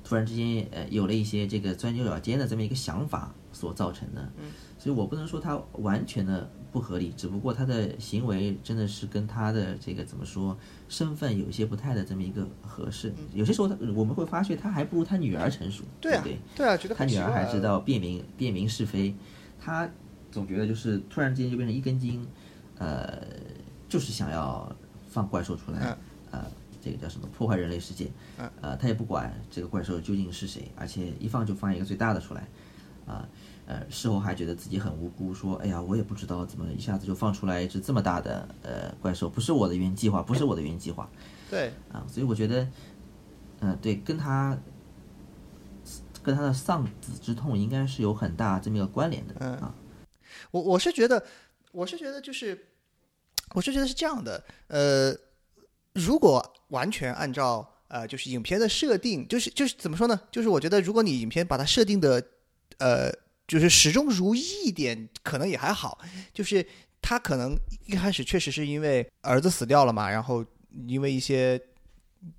突然之间，呃，有了一些这个钻牛角尖的这么一个想法所造成的，嗯，所以我不能说他完全的不合理，只不过他的行为真的是跟他的这个怎么说身份有些不太的这么一个合适。有些时候他我们会发现他还不如他女儿成熟，对啊，对啊，觉得他女儿还知道辨明辨明是非，他总觉得就是突然之间就变成一根筋，呃，就是想要放怪兽出来，呃。这个叫什么破坏人类世界？呃，他也不管这个怪兽究竟是谁，而且一放就放一个最大的出来，啊，呃，事后还觉得自己很无辜，说，哎呀，我也不知道怎么一下子就放出来一只这么大的呃怪兽，不是我的原计划，不是我的原计划。对，啊，所以我觉得，嗯，对，跟他跟他的丧子之痛应该是有很大这么一个关联的。嗯啊，我我是觉得，我是觉得就是，我是觉得是这样的，呃。如果完全按照呃，就是影片的设定，就是就是怎么说呢？就是我觉得，如果你影片把它设定的呃就是始终如一一点，可能也还好。就是他可能一开始确实是因为儿子死掉了嘛，然后因为一些，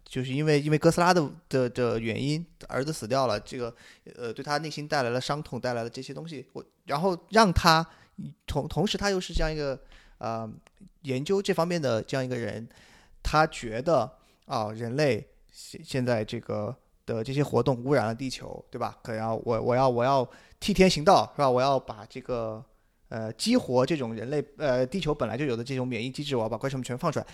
就是因为因为哥斯拉的的的原因，儿子死掉了，这个呃对他内心带来了伤痛，带来了这些东西。我然后让他同同时他又是这样一个呃研究这方面的这样一个人，他觉得啊人类现现在这个。的这些活动污染了地球，对吧？可要我我要我要替天行道，是吧？我要把这个呃激活这种人类呃地球本来就有的这种免疫机制，我要把怪兽们全放出来，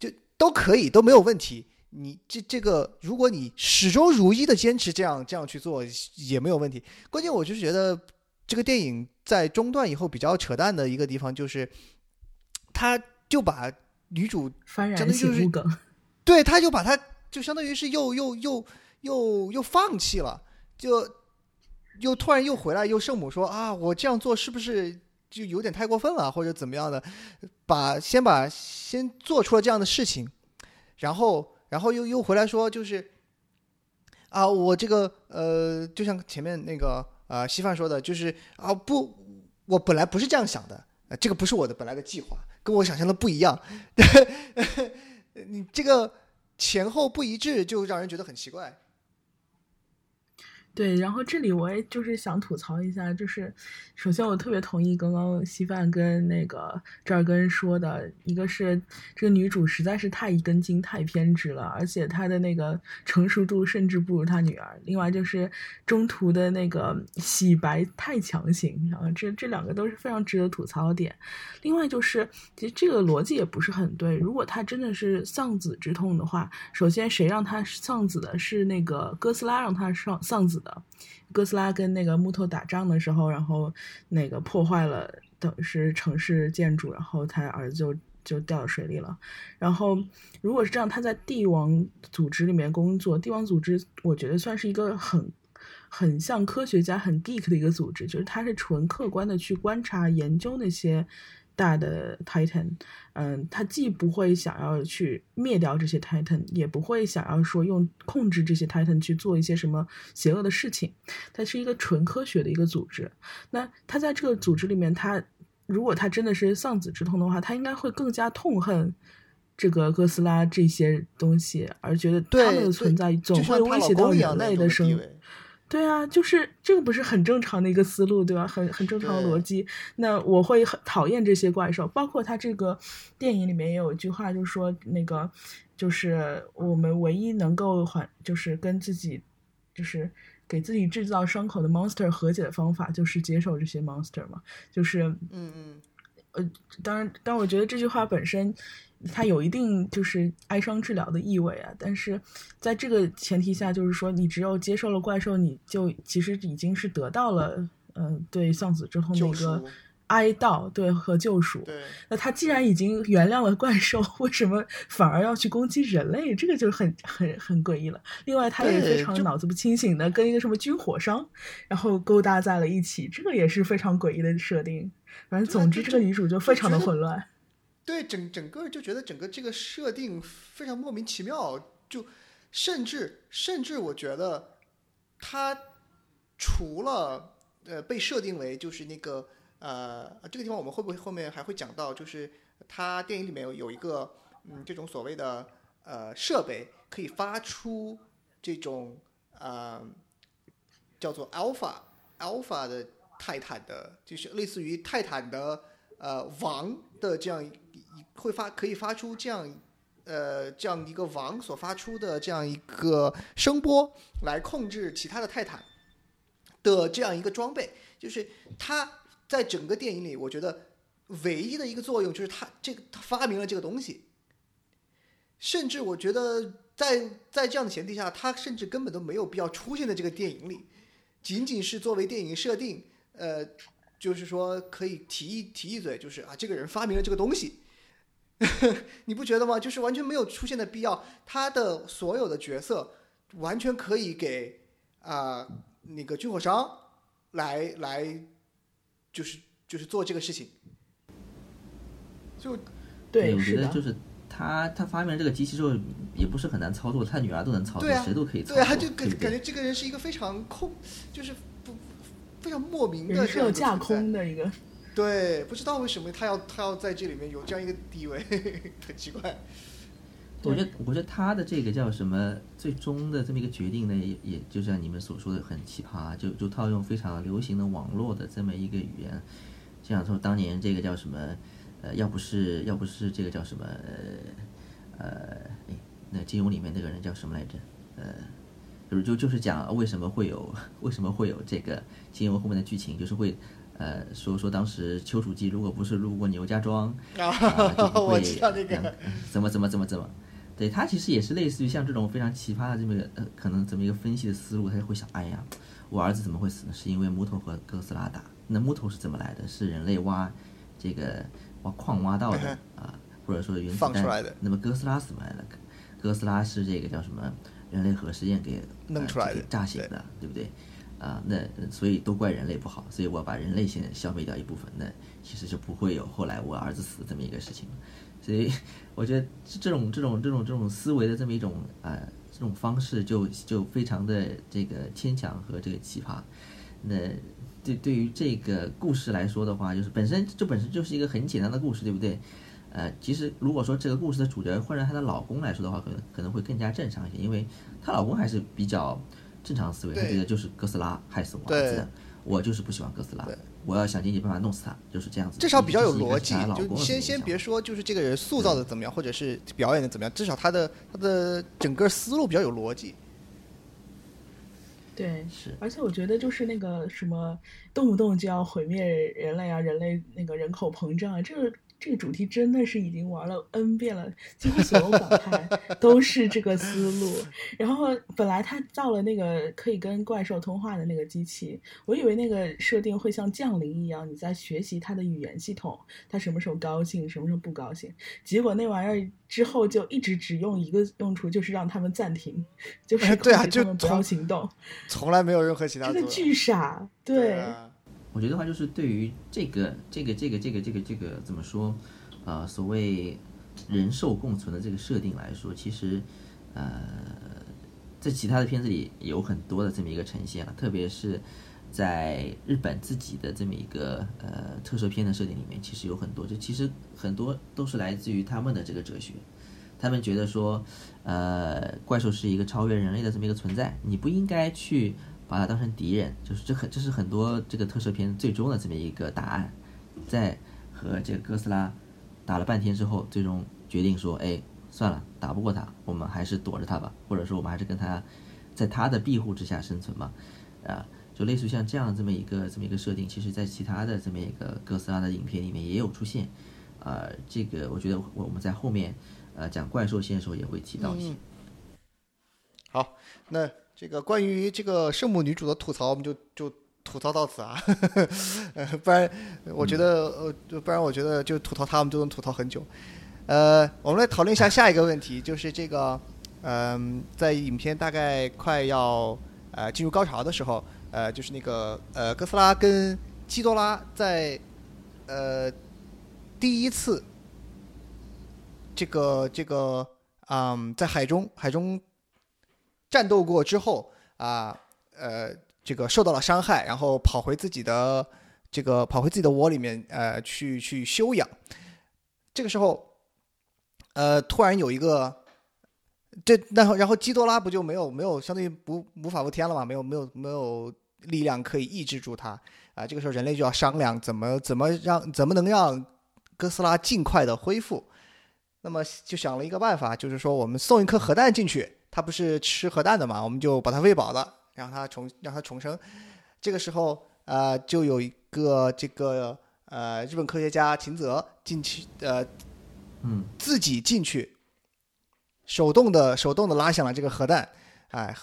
就都可以都没有问题。你这这个，如果你始终如一的坚持这样这样去做也没有问题。关键我就是觉得这个电影在中段以后比较扯淡的一个地方就是，他就把女主幡然醒梗，对，他就把他就相当于是又又又。又又放弃了，就又突然又回来，又圣母说啊，我这样做是不是就有点太过分了，或者怎么样的？把先把先做出了这样的事情，然后然后又又回来说，就是啊，我这个呃，就像前面那个啊，稀饭说的，就是啊，不，我本来不是这样想的，这个不是我的本来的计划，跟我想象的不一样。[LAUGHS] 你这个前后不一致，就让人觉得很奇怪。对，然后这里我也就是想吐槽一下，就是首先我特别同意刚刚稀饭跟那个这儿根说的，一个是这个女主实在是太一根筋、太偏执了，而且她的那个成熟度甚至不如她女儿。另外就是中途的那个洗白太强行，然后这这两个都是非常值得吐槽的点。另外就是其实这个逻辑也不是很对，如果她真的是丧子之痛的话，首先谁让她丧子的是那个哥斯拉让她丧丧子。的哥斯拉跟那个木头打仗的时候，然后那个破坏了等是城市建筑，然后他儿子就就掉到水里了。然后如果是这样，他在帝王组织里面工作，帝王组织我觉得算是一个很很像科学家、很 geek 的一个组织，就是他是纯客观的去观察研究那些。大的 Titan，嗯，他既不会想要去灭掉这些 Titan，也不会想要说用控制这些 Titan 去做一些什么邪恶的事情。它是一个纯科学的一个组织。那他在这个组织里面，他如果他真的是丧子之痛的话，他应该会更加痛恨这个哥斯拉这些东西，而觉得他们的存在总会威胁到人类的生。对啊，就是这个不是很正常的一个思路，对吧？很很正常的逻辑。那我会很讨厌这些怪兽，包括他这个电影里面也有一句话，就是说那个就是我们唯一能够缓，就是跟自己，就是给自己制造伤口的 monster 和解的方法，就是接受这些 monster 嘛。就是嗯嗯，呃，当然，但我觉得这句话本身。它有一定就是哀伤治疗的意味啊，但是在这个前提下，就是说你只有接受了怪兽，你就其实已经是得到了，嗯，对丧子之痛的一个哀悼，对和救赎。对。那他既然已经原谅了怪兽，[LAUGHS] 为什么反而要去攻击人类？这个就很很很诡异了。另外，他也非常脑子不清醒的跟一个什么军火商，然后勾搭在了一起，这个也是非常诡异的设定。反正总之，这个女主就非常的混乱。对整整个就觉得整个这个设定非常莫名其妙，就甚至甚至我觉得他除了呃被设定为就是那个呃这个地方我们会不会后面还会讲到，就是他电影里面有有一个嗯这种所谓的呃设备可以发出这种呃叫做 alpha alpha 的泰坦的，就是类似于泰坦的呃王的这样。会发可以发出这样，呃，这样一个王所发出的这样一个声波来控制其他的泰坦的这样一个装备，就是它在整个电影里，我觉得唯一的一个作用就是它这个它发明了这个东西，甚至我觉得在在这样的前提下，它甚至根本都没有必要出现在这个电影里，仅仅是作为电影设定，呃，就是说可以提一提一嘴，就是啊，这个人发明了这个东西。[LAUGHS] 你不觉得吗？就是完全没有出现的必要。他的所有的角色完全可以给啊那个军火商来来，就是就是做这个事情。就对，我觉得就是他他发明这个机器之后也不是很难操作，他女儿都能操作，谁都可以操作。对啊，就感感觉这个人是一个非常空，就是不非常莫名的人这样设架空的一个，对，不知道为什么他要他要在这里面有这样一个地位，[LAUGHS] 很奇怪。我觉得，我觉得他的这个叫什么，最终的这么一个决定呢，也也就像你们所说的很奇葩，就就套用非常流行的网络的这么一个语言，就像说当年这个叫什么，呃，要不是要不是这个叫什么，呃，哎，那金庸里面那个人叫什么来着？呃，就是就就是讲为什么会有 [LAUGHS] 为什么会有这个金庸后面的剧情，就是会。呃，说说当时丘处机如果不是路过牛家庄，[LAUGHS] 啊，[LAUGHS] 我会知道这个嗯怎么怎么怎么怎么，对他其实也是类似于像这种非常奇葩的这么一个呃，可能这么一个分析的思路，他就会想，哎呀，我儿子怎么会死呢？是因为木头和哥斯拉打，那木头是怎么来的？是人类挖这个挖矿挖到的啊，或者说原子弹放出来的那么哥斯拉是怎么来的？哥斯拉是这个叫什么？人类核实验给弄出来的呃炸醒的，对不对？啊，那所以都怪人类不好，所以我把人类先消灭掉一部分，那其实就不会有后来我儿子死这么一个事情。所以我觉得这种这种这种这种思维的这么一种呃这种方式就就非常的这个牵强和这个奇葩。那对对于这个故事来说的话，就是本身这本身就是一个很简单的故事，对不对？呃，其实如果说这个故事的主角换成她的老公来说的话，可能可能会更加正常一些，因为她老公还是比较正常思维，他觉得就是哥斯拉害死我儿对。子的，我就是不喜欢哥斯拉，我要想尽办法弄死他，就是这样子。至少比较有逻辑就公先先别说就是这个人塑造的怎么样，或者是表演的怎么样，至少他的他的整个思路比较有逻辑。对，是。而且我觉得就是那个什么，动不动就要毁灭人类啊，人类那个人口膨胀啊，这个这个主题真的是已经玩了 N 遍了，几乎所有反派都是这个思路。然后本来他造了那个可以跟怪兽通话的那个机器，我以为那个设定会像降临一样，你在学习它的语言系统，它什么时候高兴，什么时候不高兴。结果那玩意儿之后就一直只用一个用处，就是让他们暂停，就是对啊控制他们不要行动。从来没有任何其他。真的巨傻，对，啊我觉得话就是对于这个这个这个这个这个这个怎么说，呃，所谓人兽共存的这个设定来说，其实呃，在其他的片子里有很多的这么一个呈现了，特别是在日本自己的这么一个呃特摄片的设定里面，其实有很多，就其实很多都是来自于他们的这个哲学。他们觉得说，呃，怪兽是一个超越人类的这么一个存在，你不应该去把他当成敌人，就是这很这是很多这个特摄片最终的这么一个答案，在和这个哥斯拉打了半天之后，最终决定说，哎，算了，打不过他，我们还是躲着他吧，或者说我们还是跟他在他的庇护之下生存吧，啊，就类似于像这样这么一个这么一个设定，其实在其他的这么一个哥斯拉的影片里面也有出现，啊，这个我觉得我我们在后面呃讲怪兽线的时候也会提到一些。嗯。好，那这个关于这个圣母女主的吐槽，我们就就吐槽到此啊，[LAUGHS] 不然我觉得呃，不然我觉得就吐槽他们都能吐槽很久。呃，我们来讨论一下下一个问题，就是这个，嗯、在影片大概快要呃进入高潮的时候，呃，就是那个呃哥斯拉跟基多拉在呃第一次这个这个嗯在海中海中战斗过之后啊呃这个受到了伤害，然后跑回自己的这个跑回自己的窝里面呃去去休养。这个时候，呃，突然有一个，这然后然后基多拉不就没有没有相当于不无法无天了嘛？没有没有没有力量可以抑制住他啊、这个时候人类就要商量怎么怎么让怎么能让哥斯拉尽快的恢复。那么就想了一个办法，就是说我们送一颗核弹进去，它不是吃核弹的嘛，我们就把它喂饱了，让它重让它重生。这个时候，呃，就有一个这个呃日本科学家秦泽进去，呃，嗯，自己进去，手动的手动的拉响了这个核弹，哎，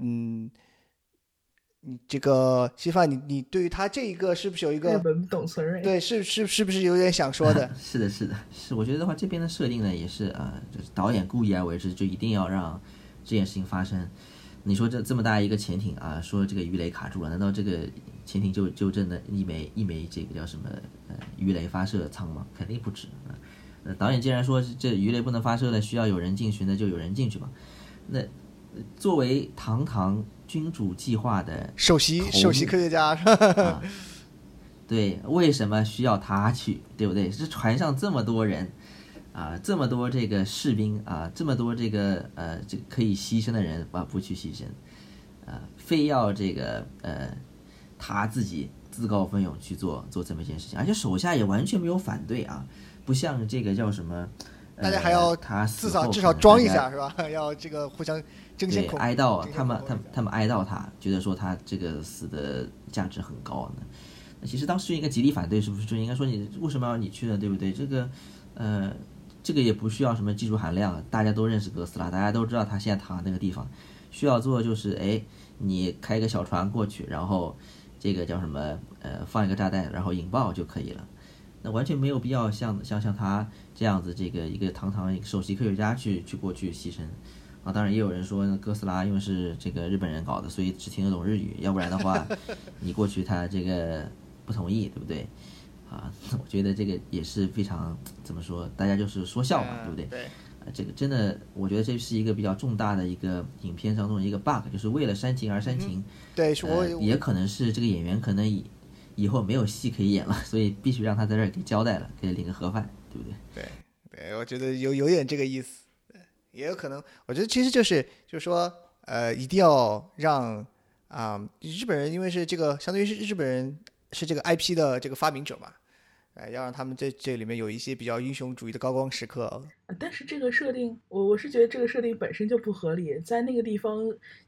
嗯，你这个稀饭，你你对于他这一个是不是有一日个本董存瑞，对是是是不是有点想说的？[LAUGHS] 是的，是的，是。我觉得的话，这边的设定呢，也是啊、呃就是导演故意而为之，就一定要让这件事情发生。你说这这么大一个潜艇啊，说这个鱼雷卡住了，难道这个潜艇就就真的一枚一枚这个叫什么呃鱼雷发射舱吗？肯定不止啊。呃，导演既然说这鱼雷不能发射了，需要有人进去，那就有人进去吧。那作为堂堂君主计划的首席首席科学家，啊，对，为什么需要他去，对不对？这船上这么多人，啊，这么多这个士兵啊，这么多这个呃，这个可以牺牲的人啊，不去牺牲，啊，非要这个呃，他自己自告奋勇去做做这么一件事情，而且手下也完全没有反对啊，不像这个叫什么，大家还要呃、他死至少后至少装一下是吧？[LAUGHS] 要这个互相争先对，恐哀悼他们他们他们哀悼他，觉得说他这个死的价值很高呢。那其实当时应该极力反对，是不是？就应该说你为什么要你去呢？对不对？这个，呃，这个也不需要什么技术含量，大家都认识哥斯拉，大家都知道他现在躺那个地方，需要做就是，哎，你开个小船过去，然后这个叫什么？呃，放一个炸弹，然后引爆就可以了。那完全没有必要像像像他这样子，这个一个堂堂首席科学家去去过去牺牲。啊，当然也有人说哥斯拉因为是这个日本人搞的，所以只听得懂日语，要不然的话，你过去他这个不同意，对不对？啊，[LAUGHS] 我觉得这个也是非常怎么说，大家就是说笑嘛，对不对？这个真的，我觉得这是一个比较重大的一个影片当中的一个 bug，就是为了煽情而煽情。对，也可能是这个演员可能以以后没有戏可以演了，所以必须让他在这儿给交代了，给领个盒饭，对不对？[LAUGHS] 对对，我觉得有有点这个意思，也有可能，我觉得其实就是就是说，呃，一定要让啊、日本人，因为是这个相当于是日本人是这个 IP 的这个发明者嘛，呃，要让他们这这里面有一些比较英雄主义的高光时刻。呃但是这个设定，我我是觉得这个设定本身就不合理，在那个地方，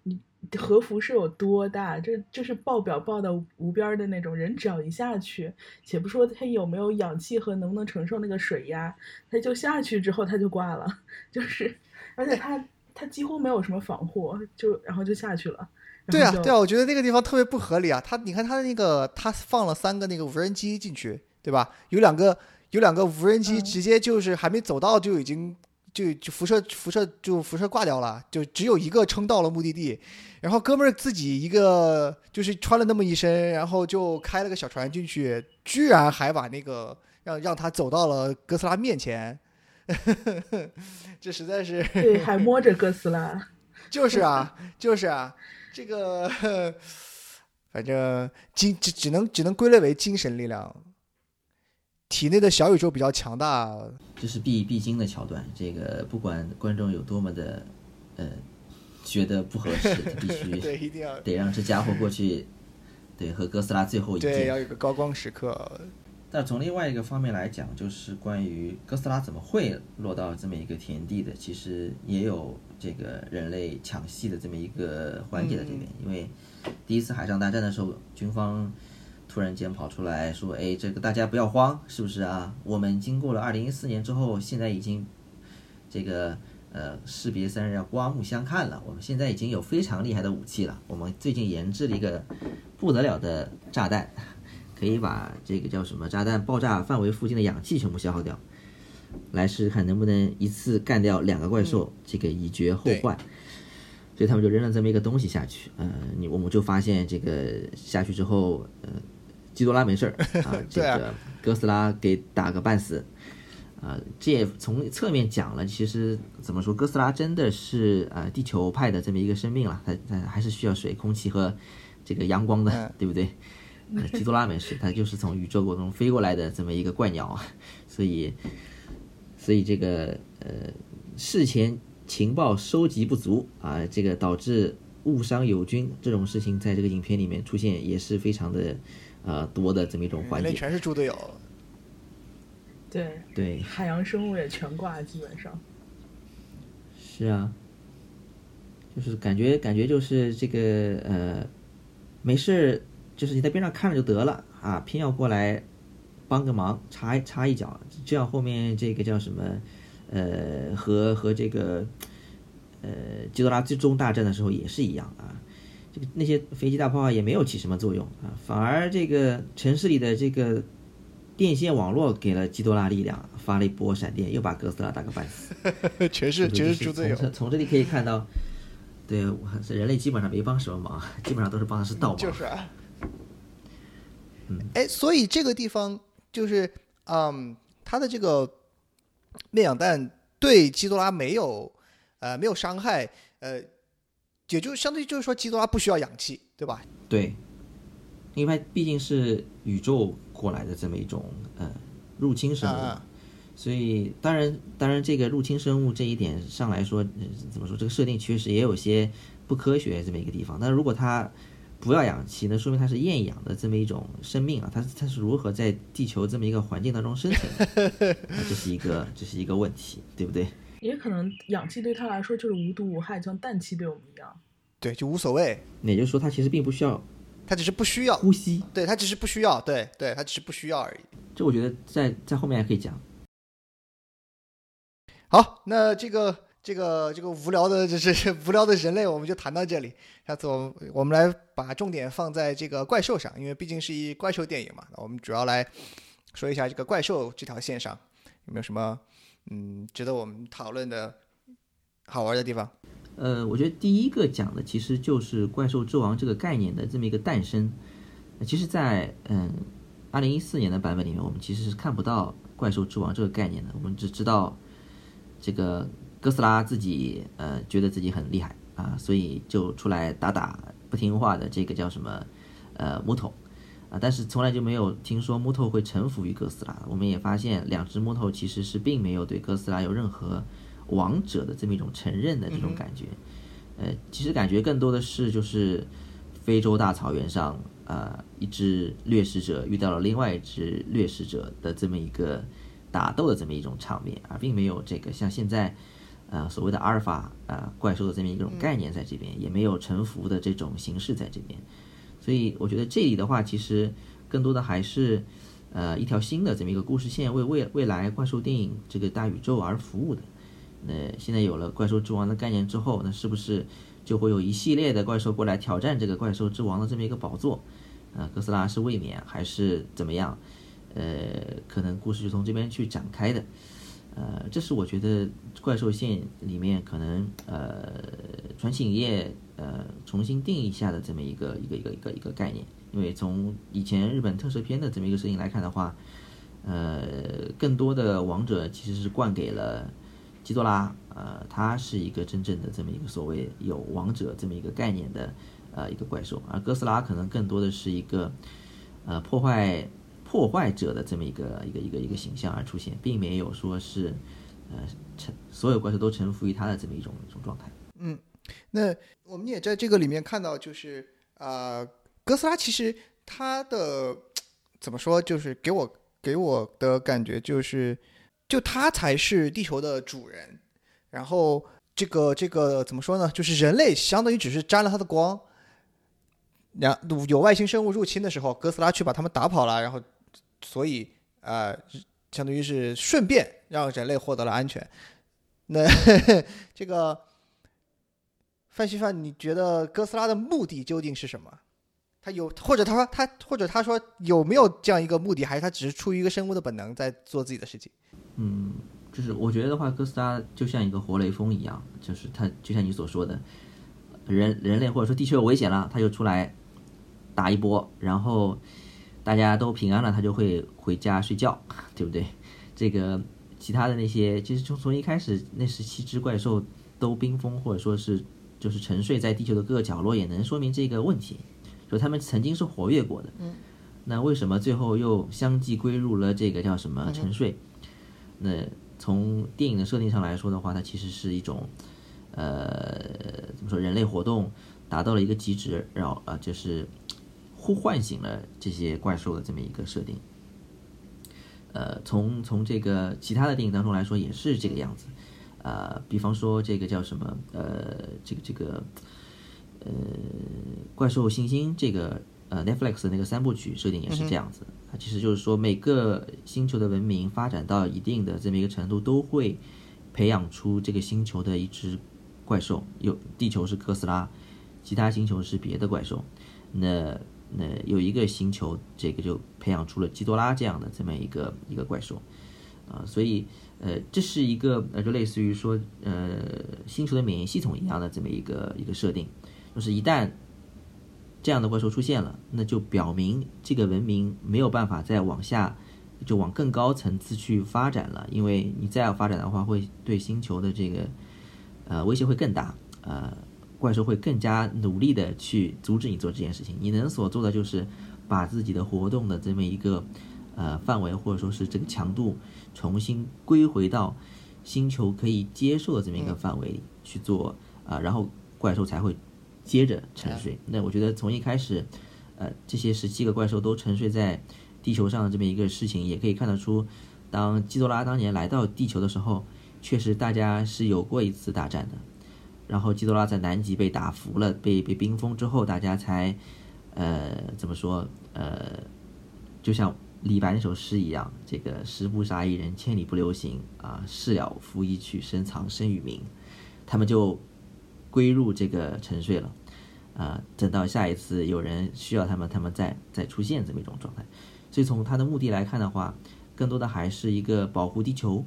你核辐射有多大？这就是爆表爆到无边的那种，人只要一下去，且不说他有没有氧气和能不能承受那个水压，他就下去之后他就挂了，[LAUGHS] 就是，而且他他几乎没有什么防护，就然后就下去了。对啊，对啊，我觉得那个地方特别不合理啊。他，你看他的那个，他放了三个那个无人机进去，对吧？有两个有两个无人机嗯直接就是还没走到就已经就就辐射辐射就辐射挂掉了，就只有一个撑到了目的地。然后哥们儿自己一个就是穿了那么一身，然后就开了个小船进去，居然还把那个让让他走到了哥斯拉面前，[LAUGHS] 这实在是对，还摸着哥斯拉。就是啊，就是啊，这个 [LAUGHS] 反正精只只能只能归类为精神力量，体内的小宇宙比较强大。这是必必经的桥段，这个不管观众有多么的呃觉得不合适，[LAUGHS] 他必须对，一定要得让这家伙过去，对和哥斯拉最后一对，要有个高光时刻。但从另外一个方面来讲，就是关于哥斯拉怎么会落到这么一个田地的，其实也有这个人类抢戏的这么一个环节在这边。因为第一次海上大战的时候，军方突然间跑出来说：“哎，这个大家不要慌，是不是啊？我们经过了二零一四年之后，现在已经这个呃士别三日要刮目相看了。我们现在已经有非常厉害的武器了。我们最近研制了一个不得了的炸弹。”可以把这个叫什么炸弹爆炸范围附近的氧气全部消耗掉，来试试看能不能一次干掉两个怪兽，这个以绝后患。所以他们就扔了这么一个东西下去，呃，你我们就发现这个下去之后，呃，基多拉没事儿 [LAUGHS] 啊，这个哥斯拉给打个半死，啊、这也从侧面讲了，其实怎么说，哥斯拉真的是呃地球派的这么一个生命了，它它还是需要水、空气和这个阳光的，嗯。对不对？呃，基多拉没事，它就是从宇宙过中飞过来的这么一个怪鸟，所以，所以这个呃事前情报收集不足啊，这个导致误伤友军这种事情，在这个影片里面出现也是非常的呃多的这么一种环节。人全是猪队友。对，对，海洋生物也全挂，基本上。是啊，就是感觉感觉就是这个呃没事，就是你在边上看着就得了啊，偏要过来帮个忙，插插一脚，这样后面这个叫什么呃和和这个呃基多拉最终大战的时候也是一样啊。这个那些飞机大炮啊也没有起什么作用啊，反而这个城市里的这个电线网络给了基多拉力量，发了一波闪电，又把哥斯拉打个半死。[LAUGHS] 全是全是猪队友从，这从这里可以看到，对，我这人类基本上没帮什么忙，基本上都是帮的是倒忙。就是啊。嗯，哎，所以这个地方就是，嗯，它的这个灭氧弹对基多拉没有，呃，没有伤害，呃，也就相当于就是说，基多拉不需要氧气，对吧？对，因为毕竟是宇宙过来的这么一种呃入侵生物，啊所以当然当然这个入侵生物这一点上来说，呃怎么说这个设定确实也有些不科学这么一个地方。但是如果它不要氧气，那说明它是厌氧的这么一种生命啊，它它是如何在地球这么一个环境当中生存 [LAUGHS] 这是一个这是一个问题，对不对？也可能氧气对他来说就是无毒无害，就像氮气对我们一样。对，就无所谓，那也就是说，他其实并不需要他只是不需要，呼吸。对他只是不需要，对对，他只是不需要而已。这我觉得在在后面还可以讲。好，那这个这个这个无聊的，这是无聊的人类，我们就谈到这里。下次我我们来把重点放在这个怪兽上，因为毕竟是一怪兽电影嘛。那我们主要来说一下这个怪兽这条线上有没有什么嗯值得我们讨论的好玩的地方。呃，我觉得第一个讲的其实就是怪兽之王这个概念的这么一个诞生。其实在，嗯，二零一四年的版本里面，我们其实是看不到怪兽之王这个概念的，我们只知道这个哥斯拉自己呃觉得自己很厉害啊，所以就出来打打不听话的这个叫什么呃木头啊，但是从来就没有听说木头会臣服于哥斯拉。我们也发现两只木头其实是并没有对哥斯拉有任何王者的这么一种承认的这种感觉。呃，其实感觉更多的是就是非洲大草原上，呃，一只掠食者遇到了另外一只掠食者的这么一个打斗的这么一种场面，而并没有这个像现在，呃，所谓的阿尔法啊怪兽的这么一种概念在这边，也没有臣服的这种形式在这边。所以我觉得这里的话，其实更多的还是呃一条新的这么一个故事线，为未未来怪兽电影这个大宇宙而服务的。那现在有了怪兽之王的概念之后，那是不是就会有一系列的怪兽过来挑战这个怪兽之王的这么一个宝座？呃，哥斯拉是卫冕还是怎么样？呃，可能故事就从这边去展开的。呃，这是我觉得怪兽线里面可能呃传奇影业呃重新定义下的这么一个一个一个一个一个概念。因为从以前日本特摄片的这么一个设定来看的话，呃，更多的王者其实是灌给了基多拉，呃，它是一个真正的这么一个所谓有王者这么一个概念的呃一个怪兽，而哥斯拉可能更多的是一个呃破坏破坏者的这么一个一个一个一个形象而出现，并没有说是呃臣所有怪兽都臣服于他的这么一种一种状态。嗯那我们也在这个里面看到，就是呃，哥斯拉其实它的怎么说，就是给我给我的感觉就是，就它才是地球的主人，然后这个这个怎么说呢？就是人类相当于只是沾了它的光，然有外星生物入侵的时候，哥斯拉去把他们打跑了，然后所以呃，相当于是顺便让人类获得了安全。那 [LAUGHS] 这个范希范，你觉得哥斯拉的目的究竟是什么？他有，或者他说他，或者他说有没有这样一个目的，还是他只是出于一个生物的本能在做自己的事情？嗯，就是我觉得的话，哥斯拉就像一个活雷锋一样，就是他就像你所说的，人人类或者说地球有危险了，他就出来打一波，然后大家都平安了，他就会回家睡觉，对不对？这个其他的那些，其实从从一开始那十七只怪兽都冰封或者说是就是沉睡在地球的各个角落，也能说明这个问题，就他们曾经是活跃过的。嗯。那为什么最后又相继归入了这个叫什么沉睡？那从电影的设定上来说的话，它其实是一种，呃，怎么说？人类活动达到了一个极值，然后啊，就是呼唤醒了这些怪兽的这么一个设定。呃，从从这个其他的电影当中来说，也是这个样子。呃，比方说这个叫什么？呃，这个这个，呃，怪兽星星这个呃 Netflix 的那个三部曲设定也是这样子。啊，其实就是说每个星球的文明发展到一定的这么一个程度，都会培养出这个星球的一只怪兽。有地球是哥斯拉，其他星球是别的怪兽。那那有一个星球，这个就培养出了基多拉这样的这么一个一个怪兽。啊，所以呃，这是一个呃，就类似于说呃，星球的免疫系统一样的这么一个一个设定，就是一旦这样的怪兽出现了，那就表明这个文明没有办法再往下，就往更高层次去发展了，因为你再要发展的话，会对星球的这个呃威胁会更大。呃，怪兽会更加努力的去阻止你做这件事情。你能所做的就是把自己的活动的这么一个呃范围，或者说是这个强度，重新归回到星球可以接受的这么一个范围里去做啊，然后怪兽才会接着沉睡。那我觉得从一开始，呃，这些十七个怪兽都沉睡在地球上的这么一个事情，也可以看得出，当基多拉当年来到地球的时候，确实大家是有过一次大战的。然后基多拉在南极被打服了，被被冰封之后，大家才，呃，怎么说？呃，就像李白那首诗一样，这个十步杀一人，千里不留行啊，事了拂衣去，深藏身与名。他们就归入这个沉睡了，啊，等到下一次有人需要他们，他们再再出现这么一种状态。所以从他的目的来看的话，更多的还是一个保护地球。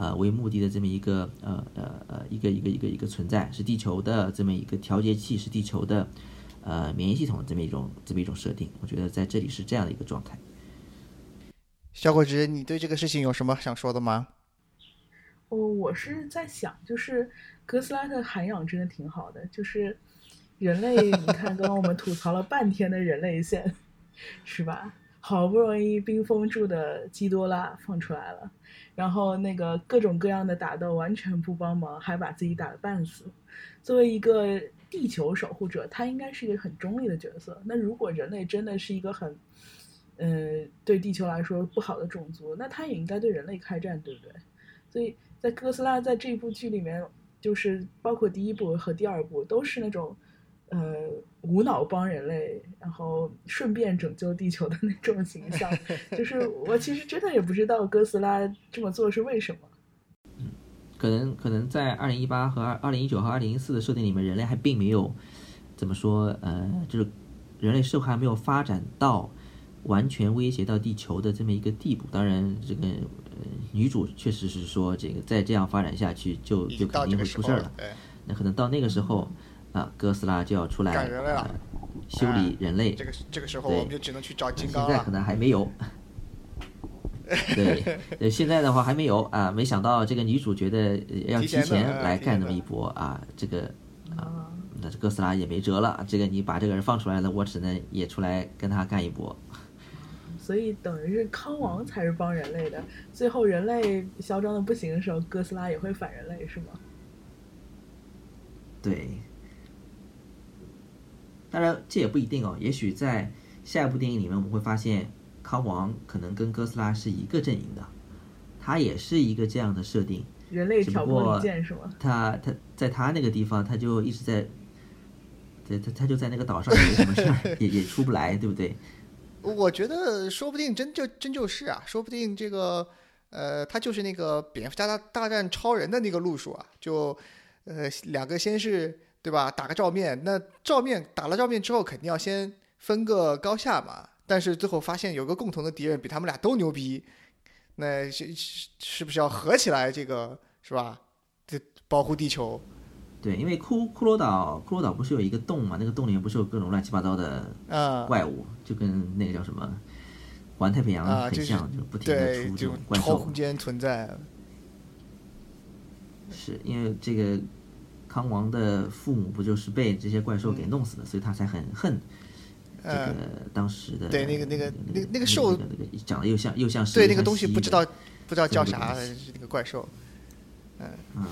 呃，为目的的这么一个呃呃呃一个一个一个一个存在，是地球的这么一个调节器，是地球的呃免疫系统的这么一种这么一种设定。我觉得在这里是这样的一个状态。小果子，你对这个事情有什么想说的吗？哦，我是在想，就是哥斯拉的涵养真的挺好的，就是人类，[LAUGHS] 你看，刚刚我们吐槽了半天的人类线，[LAUGHS] 是吧？好不容易冰封住的基多拉放出来了。然后那个各种各样的打斗完全不帮忙，还把自己打得半死。作为一个地球守护者，他应该是一个很中立的角色。那如果人类真的是一个很，呃，对地球来说不好的种族，那他也应该对人类开战，对不对？所以在哥斯拉在这部剧里面，就是包括第一部和第二部都是那种。呃，无脑帮人类，然后顺便拯救地球的那种形象，就是我其实真的也不知道哥斯拉这么做是为什么。嗯，可能可能在二零一八和二二零一九和二零一四的设定里面，人类还并没有怎么说，呃，就是人类社会还没有发展到完全威胁到地球的这么一个地步。当然，这个女主确实是说，这个再这样发展下去，就就肯定会出事儿了。那可能到那个时候。啊，哥斯拉就要出来修理人类。这个这个时候，我们就只能去找金刚现在可能还没有。对 [LAUGHS] 对，现在的话还没有啊。没想到这个女主角的要提前来干那么一波啊，这个啊，那这哥斯拉也没辙了。这个你把这个人放出来了，我只能也出来跟他干一波。[LAUGHS] 所以等于是康王才是帮人类的，最后人类嚣张的不行的时候，哥斯拉也会反人类，是吗？对。当然，这也不一定哦。也许在下一部电影里面，我们会发现康王可能跟哥斯拉是一个阵营的，他也是一个这样的设定。人类挑拨离间是吗？他他在他那个地方，他就一直在，对他他就在那个岛上没什么事儿，也也出不来，对不对？我觉得说不定真就真就是啊，说不定这个呃，他就是那个蝙蝠侠大大战超人的那个路数啊，就呃两个先是。对吧？打个照面，那照面打了照面之后，肯定要先分个高下嘛。但是最后发现有个共同的敌人比他们俩都牛逼，那是是不是要合起来？这个是吧？这保护地球。对，因为骷骷髅岛，骷髅岛不是有一个洞嘛？那个洞里面不是有各种乱七八糟的怪物，就跟那个叫什么环太平洋很像，就不停的出这种怪兽。空间存在。是因为这个。康王的父母不就是被这些怪兽给弄死的，所以他才很恨这个当时的对那个那个那个那个兽那个长得又像又像对那个东西不知道不知道叫啥那个怪兽，嗯嗯，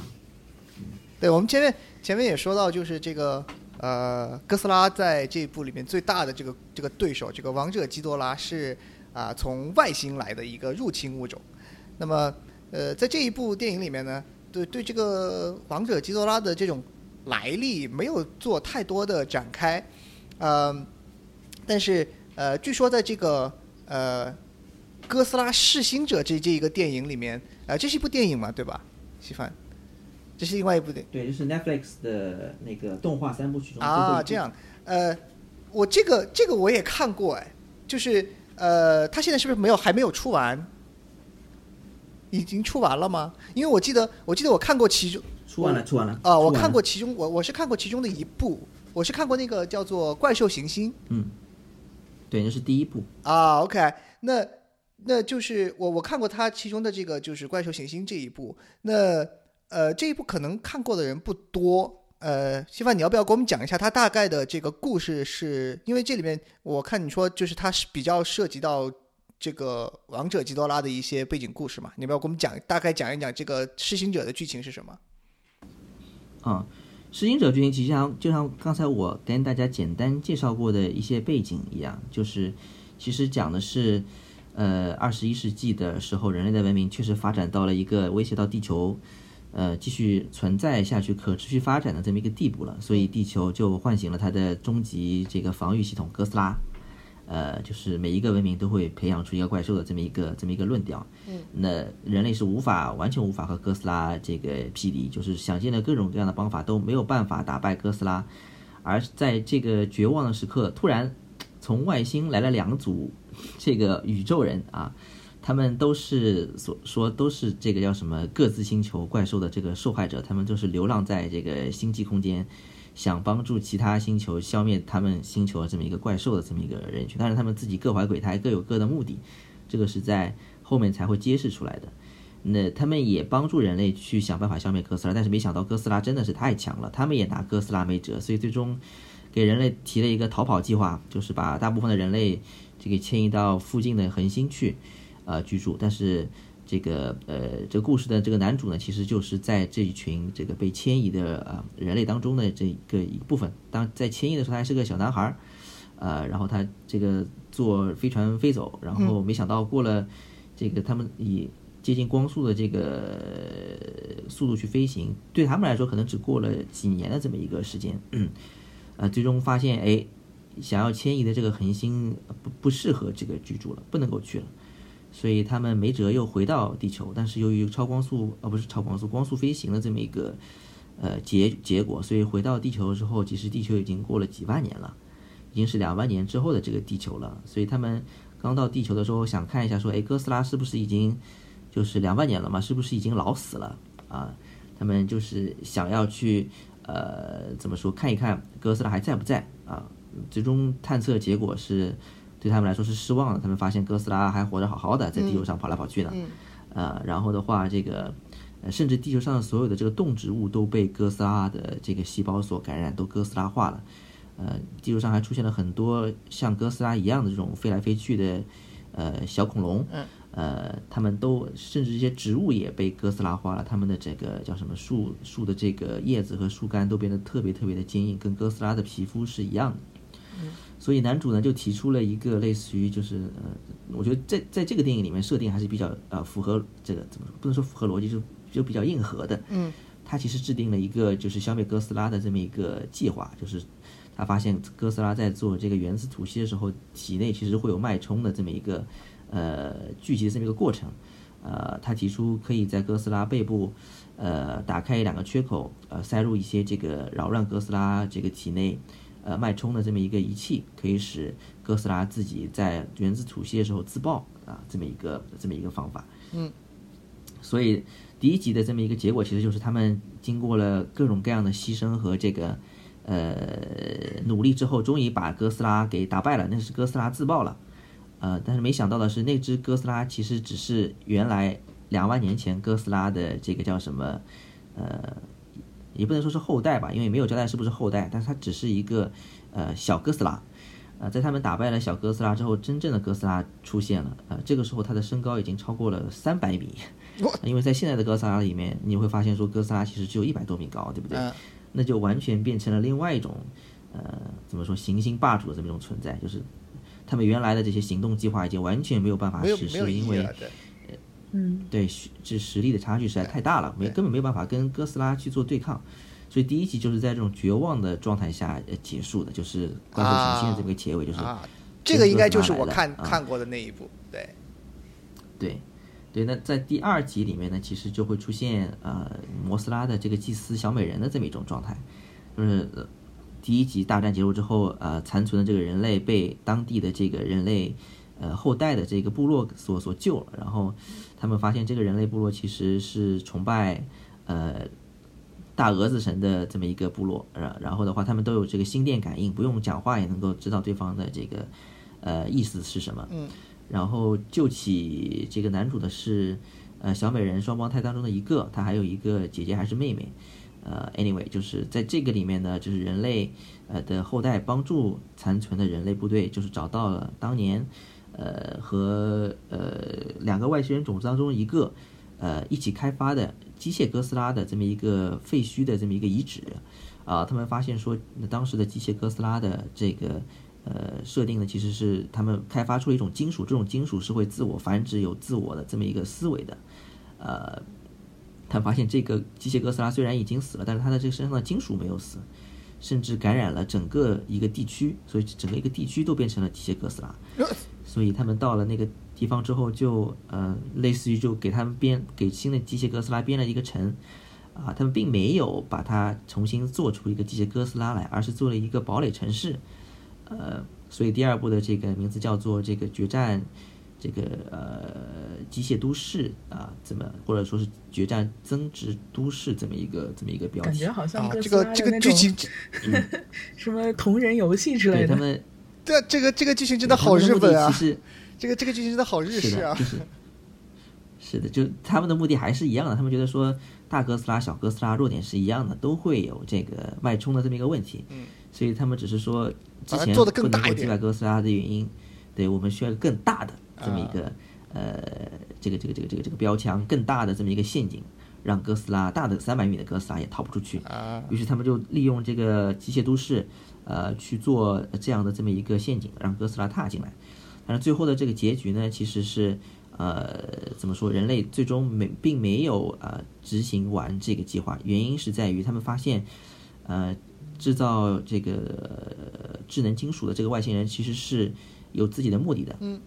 对我们前面前面也说到，就是这个呃哥斯拉在这一部里面最大的这个这个对手，这个王者基多拉是啊从外星来的一个入侵物种，那么呃在这一部电影里面呢。对对，这个王者基多拉的这种来历没有做太多的展开，呃，但是呃，据说在这个呃哥斯拉噬星者这这一个电影里面，呃，这是一部电影嘛，对吧？喜欢，这是另外一部电影，对，就是 Netflix 的那个动画三部曲中啊，这样，呃，我这个这个我也看过，哎，就是呃，他现在是不是没有还没有出完？已经出完了吗？因为我记得，我记得我看过其中出完了，出完了啊！我看过其中，我我是看过其中的一部，我是看过那个叫做《怪兽行星》。嗯，对，那是第一部啊。OK，那那就是我我看过它其中的这个就是《怪兽行星》这一部。那呃，这一部可能看过的人不多，呃，稀饭，你要不要给我们讲一下它大概的这个故事是？因为这里面我看你说就是它是比较涉及到这个王者基多拉的一些背景故事嘛？你要不要给我们讲大概讲一讲这个施行者的剧情是什么？啊，施行者剧情其实像就像刚才我跟大家简单介绍过的一些背景一样，就是其实讲的是，呃，二十一世纪的时候，人类的文明确实发展到了一个威胁到地球。呃，继续存在下去、可持续发展的这么一个地步了，所以地球就唤醒了它的终极这个防御系统哥斯拉，呃，就是每一个文明都会培养出一个怪兽的这么一个这么一个论调。嗯，那人类是无法完全无法和哥斯拉这个匹敌，就是想尽了各种各样的方法都没有办法打败哥斯拉，而在这个绝望的时刻，突然从外星来了两组这个宇宙人啊。他们都是所说都是这个叫什么各自星球怪兽的这个受害者，他们就是流浪在这个星际空间，想帮助其他星球消灭他们星球的这么一个怪兽的这么一个人群，但是他们自己各怀鬼胎，各有各的目的，这个是在后面才会揭示出来的。那他们也帮助人类去想办法消灭哥斯拉，但是没想到哥斯拉真的是太强了，他们也拿哥斯拉没辙，所以最终给人类提了一个逃跑计划，就是把大部分的人类这个迁移到附近的恒星去。呃，居住，但是这个呃，这个故事的这个男主呢，其实就是在这一群这个被迁移的呃人类当中的这个一部分。当在迁移的时候，他还是个小男孩儿，呃，然后他这个坐飞船飞走，然后没想到过了这个他们以接近光速的这个速度去飞行，对他们来说可能只过了几年的这么一个时间，呃，最终发现哎，想要迁移的这个恒星不不适合这个居住了，不能够去了。所以他们没辙，又回到地球。但是由于超光速，呃，不是超光速，光速飞行的这么一个，呃结结果，所以回到地球之后，其实地球已经过了几万年了，已经是两万年之后的这个地球了。所以他们刚到地球的时候，想看一下，说，哎，哥斯拉是不是已经就是两万年了嘛？是不是已经老死了啊？他们就是想要去，呃，怎么说，看一看哥斯拉还在不在啊？最终探测结果是。对他们来说是失望的，他们发现哥斯拉还活着好好的，在地球上跑来跑去呢。呃，然后的话，这个甚至地球上的所有的这个动植物都被哥斯拉的这个细胞所感染，都哥斯拉化了。呃，地球上还出现了很多像哥斯拉一样的这种飞来飞去的呃小恐龙。呃，他们都甚至一些植物也被哥斯拉化了，他们的这个叫什么树树的这个叶子和树干都变得特别特别的坚硬，跟哥斯拉的皮肤是一样的。所以男主呢就提出了一个类似于就是呃，我觉得在在这个电影里面设定还是比较呃符合这个怎么说不能说符合逻辑，就就比较硬核的。嗯，他其实制定了一个就是消灭哥斯拉的这么一个计划，就是他发现哥斯拉在做这个原子吐息的时候，体内其实会有脉冲的这么一个呃聚集的这么一个过程。呃，他提出可以在哥斯拉背部呃打开两个缺口，呃塞入一些这个扰乱哥斯拉这个体内。呃，脉冲的这么一个仪器，可以使哥斯拉自己在原子吐息的时候自爆啊，这么一个这么一个方法。嗯，所以第一集的这么一个结果，其实就是他们经过了各种各样的牺牲和这个呃努力之后，终于把哥斯拉给打败了。那是哥斯拉自爆了，呃，但是没想到的是，那只哥斯拉其实只是原来两万年前哥斯拉的这个叫什么呃。也不能说是后代吧，因为没有交代是不是后代，但是他只是一个，呃，小哥斯拉，呃，在他们打败了小哥斯拉之后，真正的哥斯拉出现了，呃，这个时候他的身高已经超过了三百米，因为在现在的哥斯拉里面，你会发现说哥斯拉其实只有一百多米高，对不对？那就完全变成了另外一种，呃，怎么说行星霸主的这么一种存在，就是他们原来的这些行动计划已经完全没有办法实施，因为。嗯，对，这实力的差距实在太大了，没根本没有办法跟哥斯拉去做对抗，所以第一集就是在这种绝望的状态下呃结束的，就是怪兽行星的这个结尾，就是这个应该就是我看看过的那一部，对，对，对，那在第二集里面呢，其实就会出现呃摩斯拉的这个祭司小美人的这么一种状态，就是第一集大战结束之后，呃残存的这个人类被当地的这个人类。呃，后代的这个部落所所救了，然后他们发现这个人类部落其实是崇拜呃大蛾子神的这么一个部落，然然后的话，他们都有这个心电感应，不用讲话也能够知道对方的这个呃意思是什么。嗯，然后救起这个男主的是呃小美人双胞胎当中的一个，他还有一个姐姐还是妹妹，呃，anyway，就是在这个里面呢，就是人类呃的后代帮助残存的人类部队，就是找到了当年呃和呃两个外星人种子当中一个呃一起开发的机械哥斯拉的这么一个废墟的这么一个遗址啊，他们发现说，那当时的机械哥斯拉的这个呃设定呢，其实是他们开发出了一种金属，这种金属是会自我繁殖、有自我的这么一个思维的，呃。他发现这个机械哥斯拉虽然已经死了，但是它的这个身上的金属没有死，甚至感染了整个一个地区，所以整个一个地区都变成了机械哥斯拉。所以他们到了那个地方之后，就呃，类似于就给他们编给新的机械哥斯拉编了一个城，啊，他们并没有把它重新做出一个机械哥斯拉来，而是做了一个堡垒城市，呃，所以第二部的这个名字叫做这个决战。这个呃，机械都市啊，怎么或者说是决战增值都市这么一个这么一个标题？感觉好像这个这个剧情，[LAUGHS] 什么同人游戏之类的。他们对这个这个剧情真的好日本啊！其实这个这个剧情真的好日式啊！是的，是的，就他们的目的还是一样的。他们觉得说大哥斯拉、小哥斯拉弱点是一样的，都会有这个外冲的这么一个问题。嗯，所以他们只是说之前做的更大一击败哥斯拉的原因，对我们需要更大的。这么一个呃，这个这个这个这个这个标枪更大的这么一个陷阱，让哥斯拉大的三百米的哥斯拉也逃不出去。于是他们就利用这个机械都市，呃，去做这样的这么一个陷阱，让哥斯拉踏进来。但是最后的这个结局呢，其实是呃，怎么说？人类最终没并没有呃执行完这个计划，原因是在于他们发现，呃，制造这个智能金属的这个外星人其实是有自己的目的的。嗯。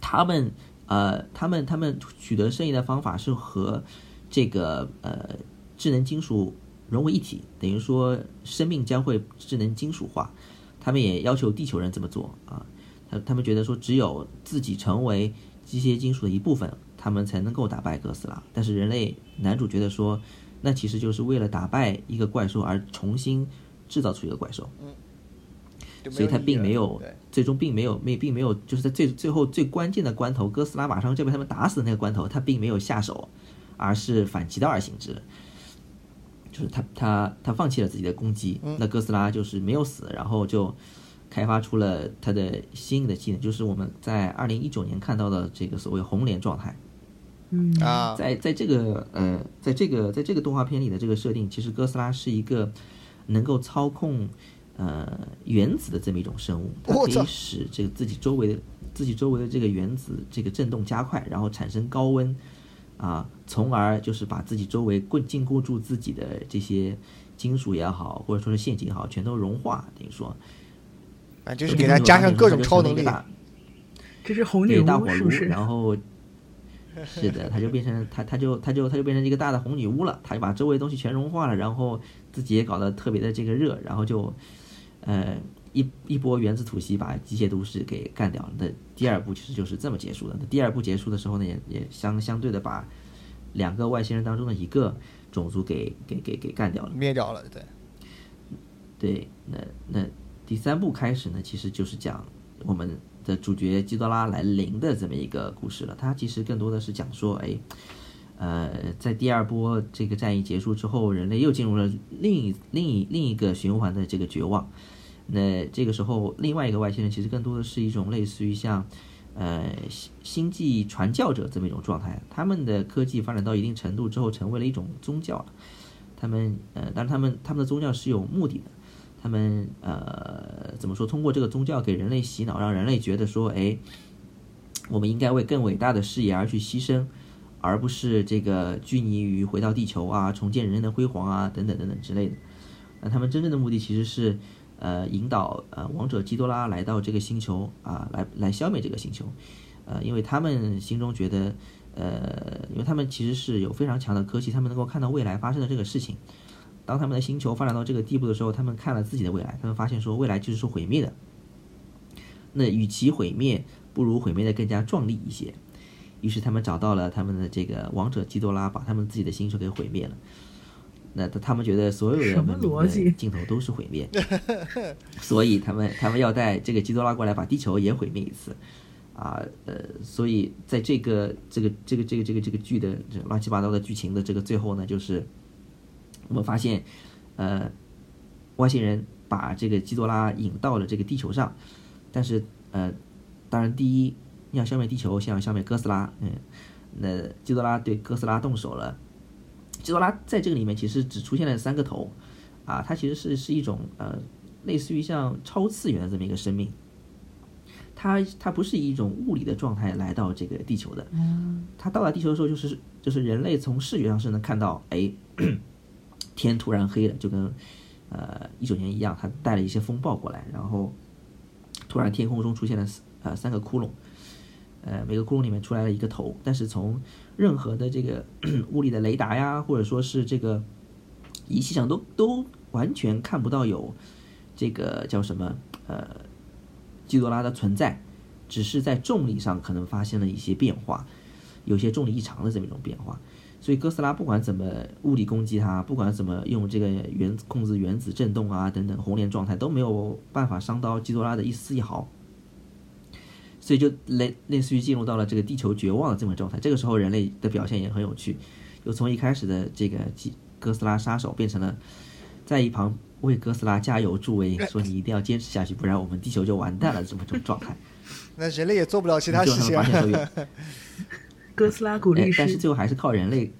他们呃，他们他们取得胜利的方法是和这个呃智能金属融为一体，等于说生命将会智能金属化。他们也要求地球人这么做啊，他他们觉得说只有自己成为机械金属的一部分，他们才能够打败哥斯拉。但是人类男主觉得说，那其实就是为了打败一个怪兽而重新制造出一个怪兽。嗯。所以他并没有，最终并没有没并没有，就是在最最后最关键的关头，哥斯拉马上就被他们打死的那个关头，他并没有下手，而是反其道而行之，就是他他他放弃了自己的攻击，那哥斯拉就是没有死，然后就开发出了他的新的技能，就是我们在二零一九年看到的这个所谓红莲状态。嗯啊，在在这个呃，在这个在这个动画片里的这个设定，其实哥斯拉是一个能够操控。呃，原子的这么一种生物，它可以使这个自己周围的、自己周围的这个原子这个振动加快，然后产生高温，啊，从而就是把自己周围固禁锢住自己的这些金属也好，或者说是陷阱也好，全都融化。等于说，啊，就是给它加上各种超能力。这是红女巫，是不是？然后，是的，它就变成它，它就它就它就变成一个大的红女巫了。它就把周围东西全融化了，然后自己也搞得特别的这个热，然后就。呃，一一波原子吐息把机械都市给干掉了。那第二部其实就是这么结束的。那第二部结束的时候呢，也也相相对的把两个外星人当中的一个种族给给给给干掉了，灭掉了。对，对。那那第三部开始呢，其实就是讲我们的主角基多拉来临的这么一个故事了。它其实更多的是讲说，哎，呃，在第二波这个战役结束之后，人类又进入了另一另一另一个循环的这个绝望。那这个时候，另外一个外星人其实更多的是一种类似于像，呃，星际传教者这么一种状态。他们的科技发展到一定程度之后，成为了一种宗教了。他们呃，但是他们他们的宗教是有目的的。他们呃，怎么说？通过这个宗教给人类洗脑，让人类觉得说，哎，我们应该为更伟大的事业而去牺牲，而不是这个拘泥于回到地球啊，重建人类的辉煌啊，等等等等之类的。那他们真正的目的其实是。呃，引导呃王者基多拉来到这个星球啊，来来消灭这个星球，呃，因为他们心中觉得，呃，因为他们其实是有非常强的科技，他们能够看到未来发生的这个事情。当他们的星球发展到这个地步的时候，他们看了自己的未来，他们发现说未来就是说毁灭的。那与其毁灭，不如毁灭的更加壮丽一些。于是他们找到了他们的这个王者基多拉，把他们自己的星球给毁灭了。那他们觉得所有人的镜头都是毁灭，[LAUGHS] 所以他们他们要带这个基多拉过来把地球也毁灭一次，啊呃，所以在这个这个这个这个这个这个剧的这乱七八糟的剧情的这个最后呢，就是我们发现，呃，外星人把这个基多拉引到了这个地球上，但是呃，当然第一要消灭地球，先要消灭哥斯拉，嗯，那基多拉对哥斯拉动手了。基多拉在这个里面其实只出现了三个头，啊，它其实是是一种呃，类似于像超次元的这么一个生命。它它不是以一种物理的状态来到这个地球的，它到达地球的时候，就是就是人类从视觉上是能看到，哎，[CLEARS THROAT] 天突然黑了，就跟呃一九年一样，它带了一些风暴过来，然后突然天空中出现了呃三个窟窿，呃每个窟窿里面出来了一个头，但是从任何的这个 [CLEARS THROAT] 物理的雷达呀，或者说是这个仪器上都都完全看不到有这个叫什么呃。基多拉的存在，只是在重力上可能发生了一些变化，有些重力异常的这么一种变化。所以哥斯拉不管怎么物理攻击它，不管怎么用这个原子控制原子振动啊等等红莲状态，都没有办法伤到基多拉的一丝一毫。所以就类类似于进入到了这个地球绝望的这么状态。这个时候人类的表现也很有趣，又从一开始的这个基哥斯拉杀手变成了在一旁。为哥斯拉加油助威，说你一定要坚持下去，不然我们地球就完蛋了。这么种状态，那人类也做不了其他事情。[LAUGHS] 哥斯拉鼓励但是最后还是靠人类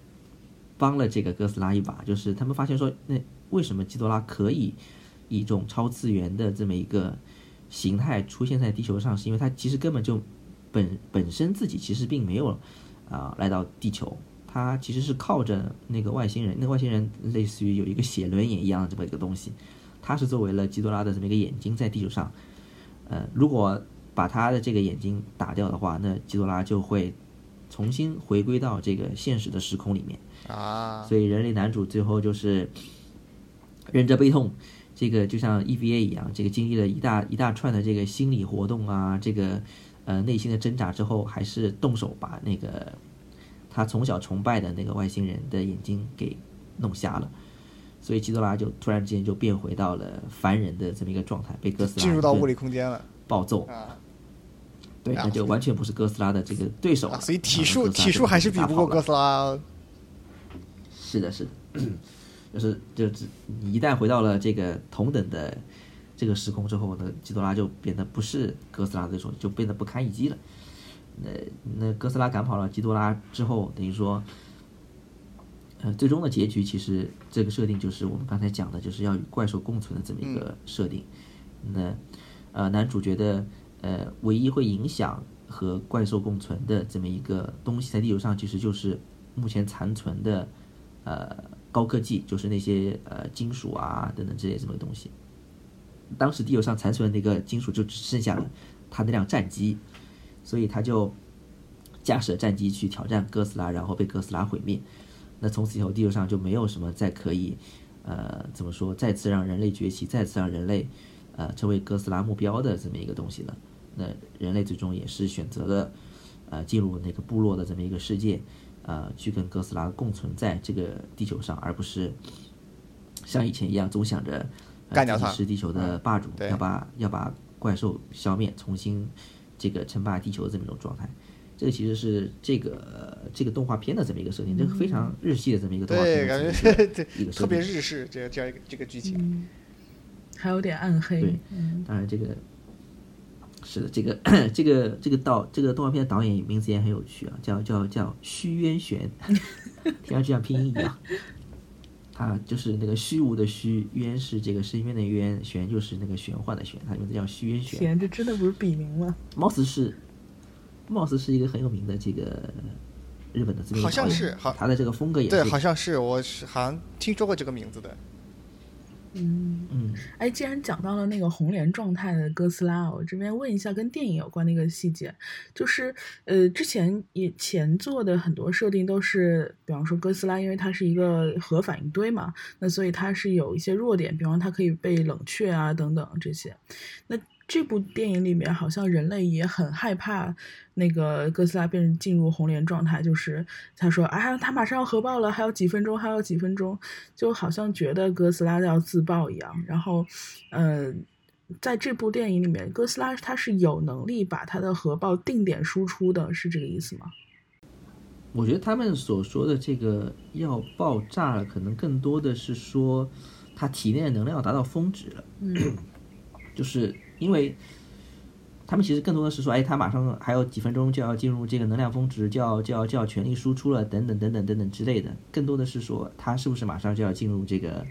帮了这个哥斯拉一把。就是他们发现说，那为什么基多拉可以以一种超次元的这么一个形态出现在地球上？是因为它其实根本就本本身自己其实并没有啊来到地球。它其实是靠着那个外星人，那个外星人类似于有一个写轮眼一样的这么一个东西，它是作为了基多拉的这么一个眼睛在地球上。呃，如果把他的这个眼睛打掉的话，那基多拉就会重新回归到这个现实的时空里面啊。所以人类男主最后就是忍着悲痛，这个就像 EVA 一样，这个经历了一大一大串的这个心理活动啊，这个呃内心的挣扎之后，还是动手把那个。他从小崇拜的那个外星人的眼睛给弄瞎了，所以基多拉就突然之间就变回到了凡人的这么一个状态，被哥斯拉进入到物理空间了，暴揍啊！对，那就完全不是哥斯拉的这个对手所以体术体术还是比不过哥斯拉。是的，是的，就是就是你一旦回到了这个同等的这个时空之后，呢，基多拉就变得不是哥斯拉的对手，就变得不堪一击了。那那哥斯拉赶跑了基多拉之后，等于说，呃，最终的结局其实这个设定就是我们刚才讲的，就是要与怪兽共存的这么一个设定。那呃，男主角的呃唯一会影响和怪兽共存的这么一个东西，在地球上其实就是目前残存的呃高科技，就是那些呃金属啊等等这些什么东西。当时地球上残存的那个金属就只剩下了他那辆战机。所以他就驾驶战机去挑战哥斯拉，然后被哥斯拉毁灭。那从此以后，地球上就没有什么再可以，呃，怎么说，再次让人类崛起，再次让人类，呃，成为哥斯拉目标的这么一个东西了。那人类最终也是选择了，呃，进入那个部落的这么一个世界，呃，去跟哥斯拉共存在这个地球上，而不是像以前一样总想着干掉他，是地球的霸主，要把要把怪兽消灭，重新。这个称霸地球的这么一种状态，这个其实是这个这个动画片的这么一个设定，这个非常日系的这么一个动画片，感觉对一个 [LAUGHS] 特别日式，这样这样一个这个剧情，还有点暗黑。对，当然这个是的，这个 [CLEARS THROAT] 这个这个导这个动画片的导演名字也很有趣啊，叫叫叫虚渊玄，[LAUGHS] 听上去像拼音一样。他就是那个虚无的虚，渊是这个深渊的渊，玄就是那个玄幻的玄，他名字叫虚渊玄。玄，这真的不是笔名吗？貌似是，貌似是一个很有名的这个日本的这个好像是，好，他的这个风格也对，好像是，我是好像听说过这个名字的。嗯。嗯，哎，既然讲到了那个红莲状态的哥斯拉，我这边问一下跟电影有关的一个细节，就是呃，之前也前作的很多设定都是，比方说哥斯拉，因为它是一个核反应堆嘛，那所以它是有一些弱点，比方它可以被冷却啊等等这些，那。这部电影里面好像人类也很害怕那个哥斯拉变进入红莲状态，就是他说啊，他马上要核爆了，还有几分钟，还有几分钟，就好像觉得哥斯拉要自爆一样。然后，嗯，在这部电影里面，哥斯拉他是有能力把他的核爆定点输出的，是这个意思吗？我觉得他们所说的这个要爆炸了，可能更多的是说他体内的能量要达到峰值了。嗯 [CLEARS THROAT] 就是因为他们其实更多的是说，哎，他马上还有几分钟就要进入这个能量峰值，就要就要就要全力输出了，等等等等等等之类的。更多的是说他是不是马上就要进入这个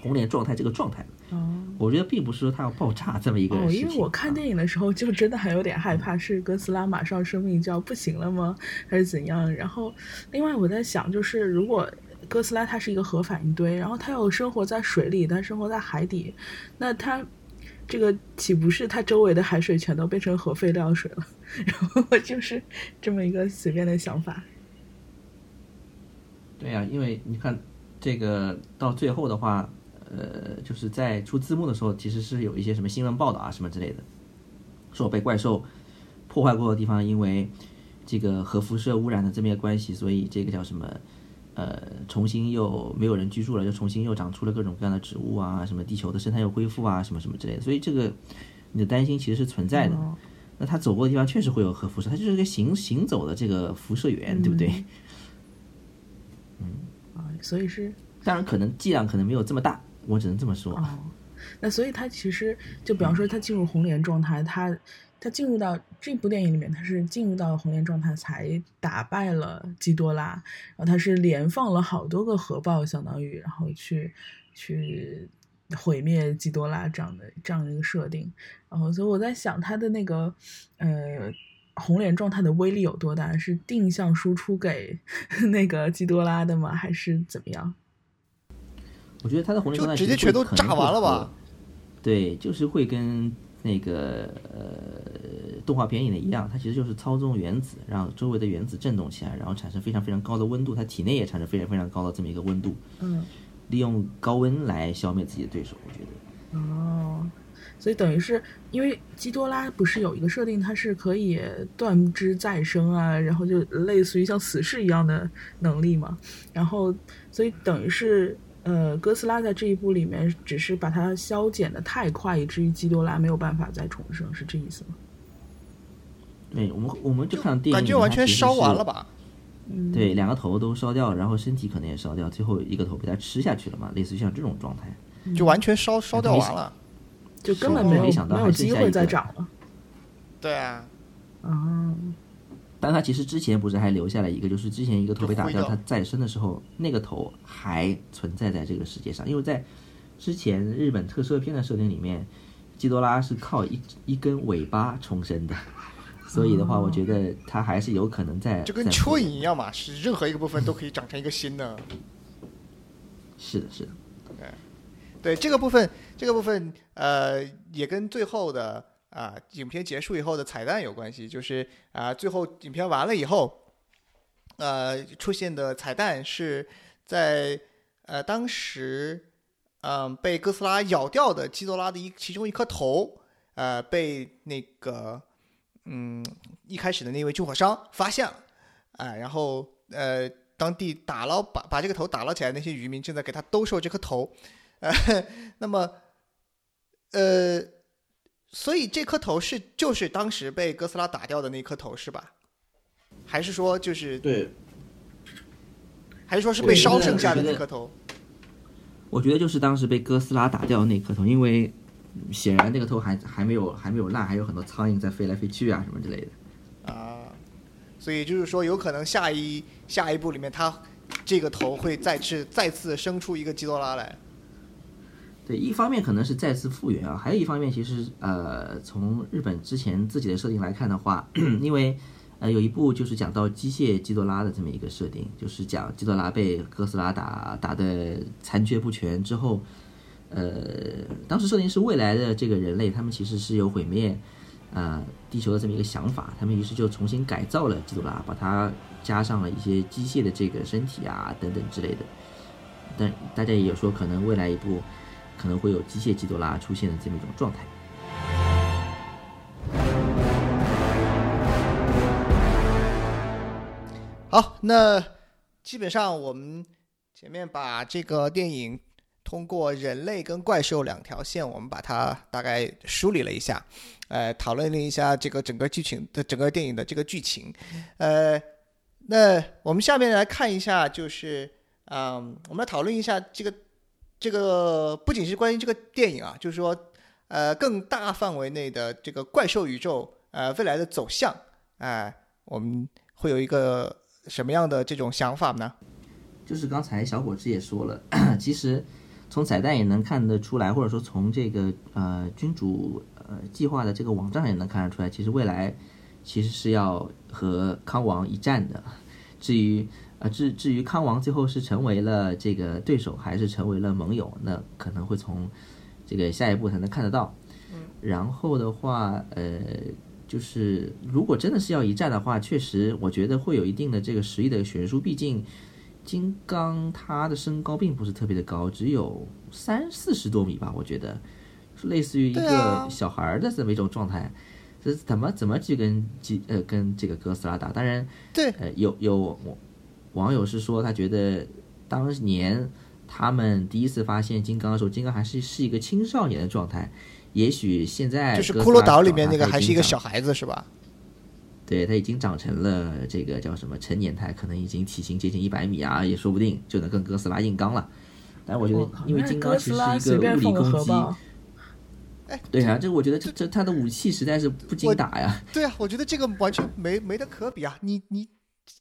红莲状态这个状态了。哦我觉得并不是说他要爆炸这么一个哦，事情。因为我看电影的时候就真的还有点害怕，是哥斯拉马上生命就要不行了吗？还是怎样？然后，另外我在想，就是如果哥斯拉它是一个核反应堆，然后它又生活在水里，它生活在海底，那它这个岂不是它周围的海水全都变成核废料水了？[LAUGHS] 然后我就是这么一个随便的想法。对呀、因为你看这个到最后的话，呃，就是在出字幕的时候，其实是有一些什么新闻报道啊什么之类的，说被怪兽破坏过的地方，因为这个核辐射污染的这么一个关系，所以这个叫什么？呃，重新又没有人居住了，又重新又长出了各种各样的植物啊，什么地球的生态又恢复啊，什么什么之类的。所以这个你的担心其实是存在的。哦那它走过的地方确实会有核辐射，它就是个行行走的这个辐射源，对不对？嗯啊，所以是当然，可能剂量可能没有这么大，我只能这么说。哦，那所以他其实就比方说他进入红莲状态，他他进入到这部电影里面，他是进入到红莲状态才打败了基多拉，然后他是连放了好多个核爆，相当于然后去去毁灭基多拉这样的这样的一个设定，然后所以我在想他的那个呃。红莲状态的威力有多大？是定向输出给 [LAUGHS] 那个基多拉的吗？还是怎么样？我觉得他的红莲状态就直接全都炸完了吧？对，就是会跟那个呃动画片里的一样，它其实就是操纵原子，让周围的原子振动起来，然后产生非常非常高的温度，它体内也产生非常非常高的这么一个温度，嗯，利用高温来消灭自己的对手。我觉得，哦，所以等于是因为基多拉不是有一个设定，它是可以断肢再生啊，然后就类似于像死侍一样的能力嘛。然后，所以等于是呃，哥斯拉在这一部里面只是把它消减的太快，以至于基多拉没有办法再重生，是这意思吗？对我们我们就看电影感觉完全烧完了？吧？嗯，对，两个头都烧掉，然后身体可能也烧掉，最后一个头被它吃下去了嘛，类似于像这种状态。就完全烧烧掉完了。就根本没有没有机会再长了。对啊，啊，但他其实之前不是还留下了一个，就是之前一个头被打掉，它再生的时候，那个头还存在在这个世界上，因为在之前日本特摄片的设定里面，基多拉是靠一一根尾巴重生的，[LAUGHS] 所以的话，我觉得它还是有可能在就跟蚯蚓一样嘛，是任何一个部分都可以长成一个新的。是的，是的，对这个部分，这个部分呃，也跟最后的啊、影片结束以后的彩蛋有关系，就是啊、最后影片完了以后，呃，出现的彩蛋是在呃当时嗯、被哥斯拉咬掉的基多拉的一其中一颗头，呃，被那个嗯一开始的那位救火商发现了，啊、然后呃当地打捞把把这个头打捞起来，那些渔民正在给他兜售这颗头。呃，[LAUGHS] 那么，呃，所以这颗头是就是当时被哥斯拉打掉的那颗头是吧？还是说就是对，还是说是被烧剩下的那颗头？我觉得就是当时被哥斯拉打掉的那颗头，因为嗯显然那个头还还没有还没有烂，还有很多苍蝇在飞来飞去啊什么之类的。啊，所以就是说，有可能下一下一步里面，它这个头会再次再次生出一个基多拉来。对，一方面可能是再次复原啊，还有一方面其实呃，从日本之前自己的设定来看的话，[CLEARS THROAT] 因为呃有一部就是讲到机械基多拉的这么一个设定，就是讲基多拉被哥斯拉打打的残缺不全之后，呃，当时设定是未来的这个人类他们其实是有毁灭呃地球的这么一个想法，他们于是就重新改造了基多拉，把它加上了一些机械的这个身体啊等等之类的。但大家也有说，可能未来一部可能会有机械基多拉出现的这么一种状态。好，那基本上我们前面把这个电影通过人类跟怪兽两条线，我们把它大概梳理了一下，呃，讨论了一下这个整个剧情的整个电影的这个剧情，呃，那我们下面来看一下，就是嗯，我们来讨论一下这个这个不仅是关于这个电影啊，就是说呃更大范围内的这个怪兽宇宙呃未来的走向，哎、我们会有一个什么样的这种想法呢？就是刚才小伙子也说了，[COUGHS] 其实从彩蛋也能看得出来，或者说从这个呃君主呃计划的这个网站也能看得出来，其实未来其实是要和康王一战的。至于呃至至于康王最后是成为了这个对手，还是成为了盟友，那可能会从这个下一步才能看得到。然后的话，呃，就是如果真的是要一战的话，确实我觉得会有一定的这个实力的悬殊，毕竟。金刚他的身高并不是特别的高，只有三四十多米吧，我觉得是类似于一个小孩儿的这么一种状态。这怎么怎么去跟基呃跟这个哥斯拉打？当然，对呃有有网网友是说他觉得当年他们第一次发现金刚的时候，金刚还是是一个青少年的状态。也许现在就是骷髅岛里面那个还是一个小孩子是吧？对他已经长成了这个叫什么成年态，可能已经体型接近一百米啊，也说不定就能跟哥斯拉硬刚了。但我觉得，因为金刚哥其实斯拉随是一个物理便放个攻击，哎，对啊，这我觉得这这他的武器实在是不经打呀。对啊，我觉得这个完全没没得可比啊！你你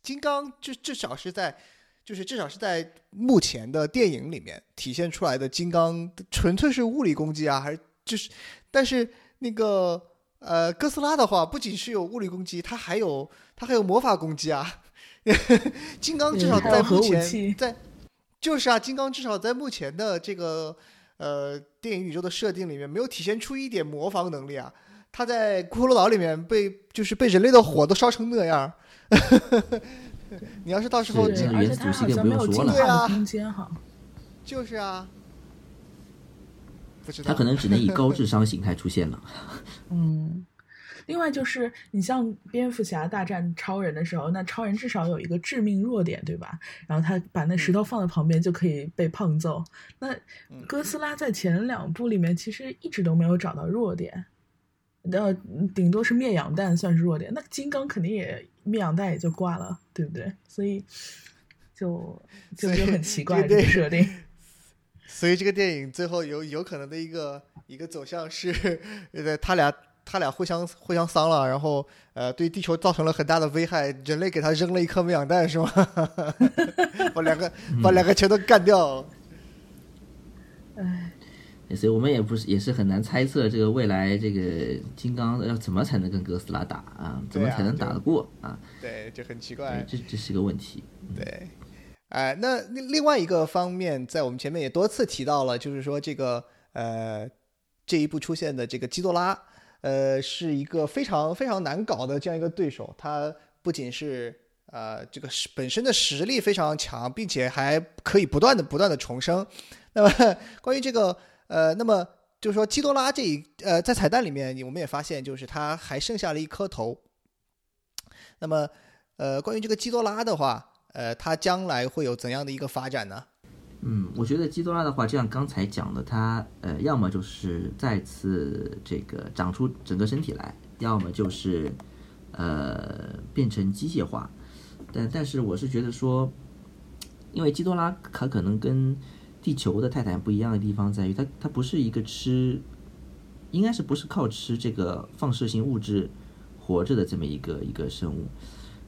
金刚就至少是在，就是至少是在目前的电影里面体现出来的金刚纯粹是物理攻击啊，还是就是，但是那个呃哥斯拉的话，不仅是有物理攻击，它还有它还有魔法攻击啊！[LAUGHS] 金刚至少在目前在就是啊，金刚至少在目前的这个呃电影宇宙的设定里面，没有体现出一点魔防能力啊。他在骷髅岛里面被就是被人类的火都烧成那样儿，[LAUGHS] 你要是到时候而且它元素系更好像没有不用说了进化对啊的空间哈。就是啊，不知道他可能只能以高智商形态出现了。[LAUGHS] 嗯，另外就是你像蝙蝠侠大战超人的时候，那超人至少有一个致命弱点，对吧？然后他把那石头放在旁边就可以被胖揍。那哥斯拉在前两部里面其实一直都没有找到弱点，呃，顶多是灭氧弹算是弱点。那金刚肯定也灭氧弹也就挂了，对不对？所以就就就很 [LAUGHS] 奇怪这个设定。[LAUGHS] 所以这个电影最后有有可能的一个一个走向是，呃，他俩他俩互相互相伤了，然后呃对地球造成了很大的危害，人类给他扔了一颗灭氧弹是吗？[LAUGHS] 把两个把两个全都干掉。唉，所以我们也不是也是很难猜测这个未来这个金刚要怎么才能跟哥斯拉打啊？怎么才能打得过啊？对，就很奇怪。这这是个问题。对，哎，那另另外一个方面，在我们前面也多次提到了，就是说这个呃这一部出现的这个基多拉，呃，是一个非常非常难搞的这样一个对手。他不仅是呃这个实本身的实力非常强，并且还可以不断的不断的重生。那么关于这个呃，那么就是说基多拉这一呃在彩蛋里面，我们也发现就是他还剩下了一颗头。那么呃，关于这个基多拉的话，呃，它将来会有怎样的一个发展呢？嗯，我觉得基多拉的话，就像刚才讲的，它呃，要么就是再次这个长出整个身体来，要么就是呃变成机械化。但但是我是觉得说，因为基多拉它可能跟地球的泰坦不一样的地方在于，它它不是一个吃，应该是不是靠吃这个放射性物质活着的这么一个一个生物。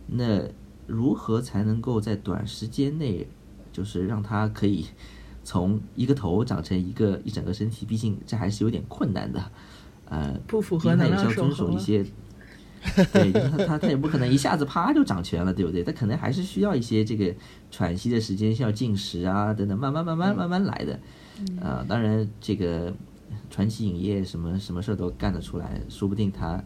那如何才能够在短时间内，就是让它可以从一个头长成一个一整个身体？毕竟这还是有点困难的，呃，不符合能量也是要遵守恒了。守一些。对，就是它它它也不可能一下子啪就长全了，对不对？它可能还是需要一些这个喘息的时间，需要进食啊等等，慢慢慢慢慢慢来的。呃，当然这个传奇影业什么什么事儿都干得出来，说不定它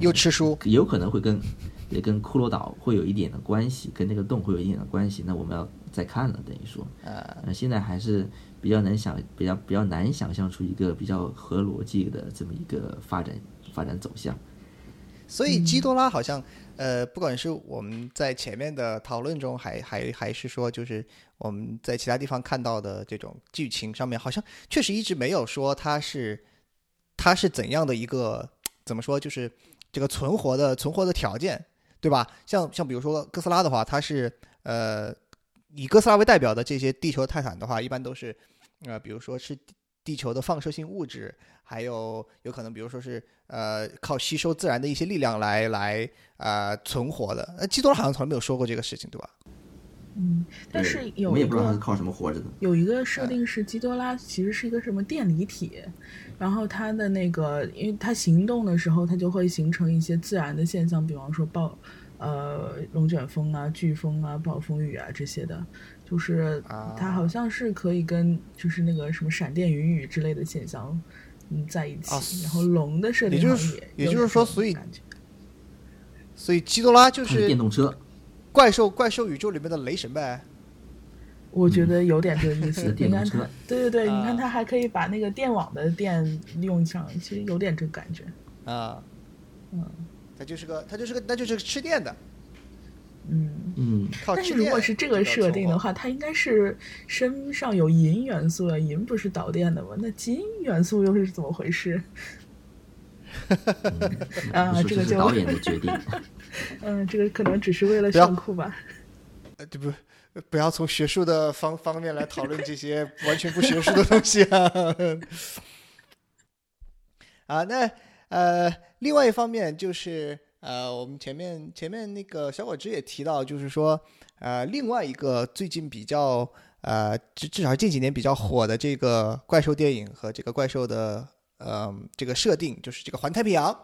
又吃书，有可能会跟也跟骷髅岛会有一点的关系，跟那个洞会有一点的关系。那我们要再看了，等于说，呃，呃，现在还是比较能想，比较比较难想象出一个比较合逻辑的这么一个发展发展走向。所以基多拉好像，呃，不管是我们在前面的讨论中还，还还是说，就是我们在其他地方看到的这种剧情上面，好像确实一直没有说它是它是怎样的一个怎么说，就是这个存活的存活的条件。对吧？像像比如说哥斯拉的话，它是呃以哥斯拉为代表的这些地球泰坦的话，一般都是呃比如说是地球的放射性物质，还有有可能比如说是呃靠吸收自然的一些力量来来呃存活的。呃，基多拉好像从来没有说过这个事情，对吧？嗯，但是有一我们也不知道它是个靠什么活着的。有一个设定是基多拉其实是一个什么电离体，然后它的那个，因为它行动的时候，它就会形成一些自然的现象，比方说暴，呃，龙卷风啊、飓风啊、暴风雨啊这些的，就是它好像是可以跟就是那个什么闪电、云雨之类的现象，嗯，在一起。啊然后龙的设定也就是也也就是说所以所以基多拉就是是电动车，怪兽怪兽宇宙里面的雷神呗。我觉得有点这个意思。是电你看它动车，对对对，啊你看它还可以把那个电网的电用上，其实有点这个感觉。啊，嗯它就是个它就是个那就是个吃电的，嗯。嗯，但。如果是这个设定的，话，它应该是身上有银元素啊，银不是导电的吗？那金元素又是怎么回事？啊这个就是导演的决定。[LAUGHS] 嗯，这个可能只是为了炫酷吧。呃，对不，不要从学术的方方面来讨论这些完全不学术的东西啊。[LAUGHS] 啊，那呃，另外一方面就是呃，我们前面前面那个小果汁也提到，就是说呃，另外一个最近比较呃，至至少近几年比较火的这个怪兽电影和这个怪兽的呃这个设定，就是这个环太平洋。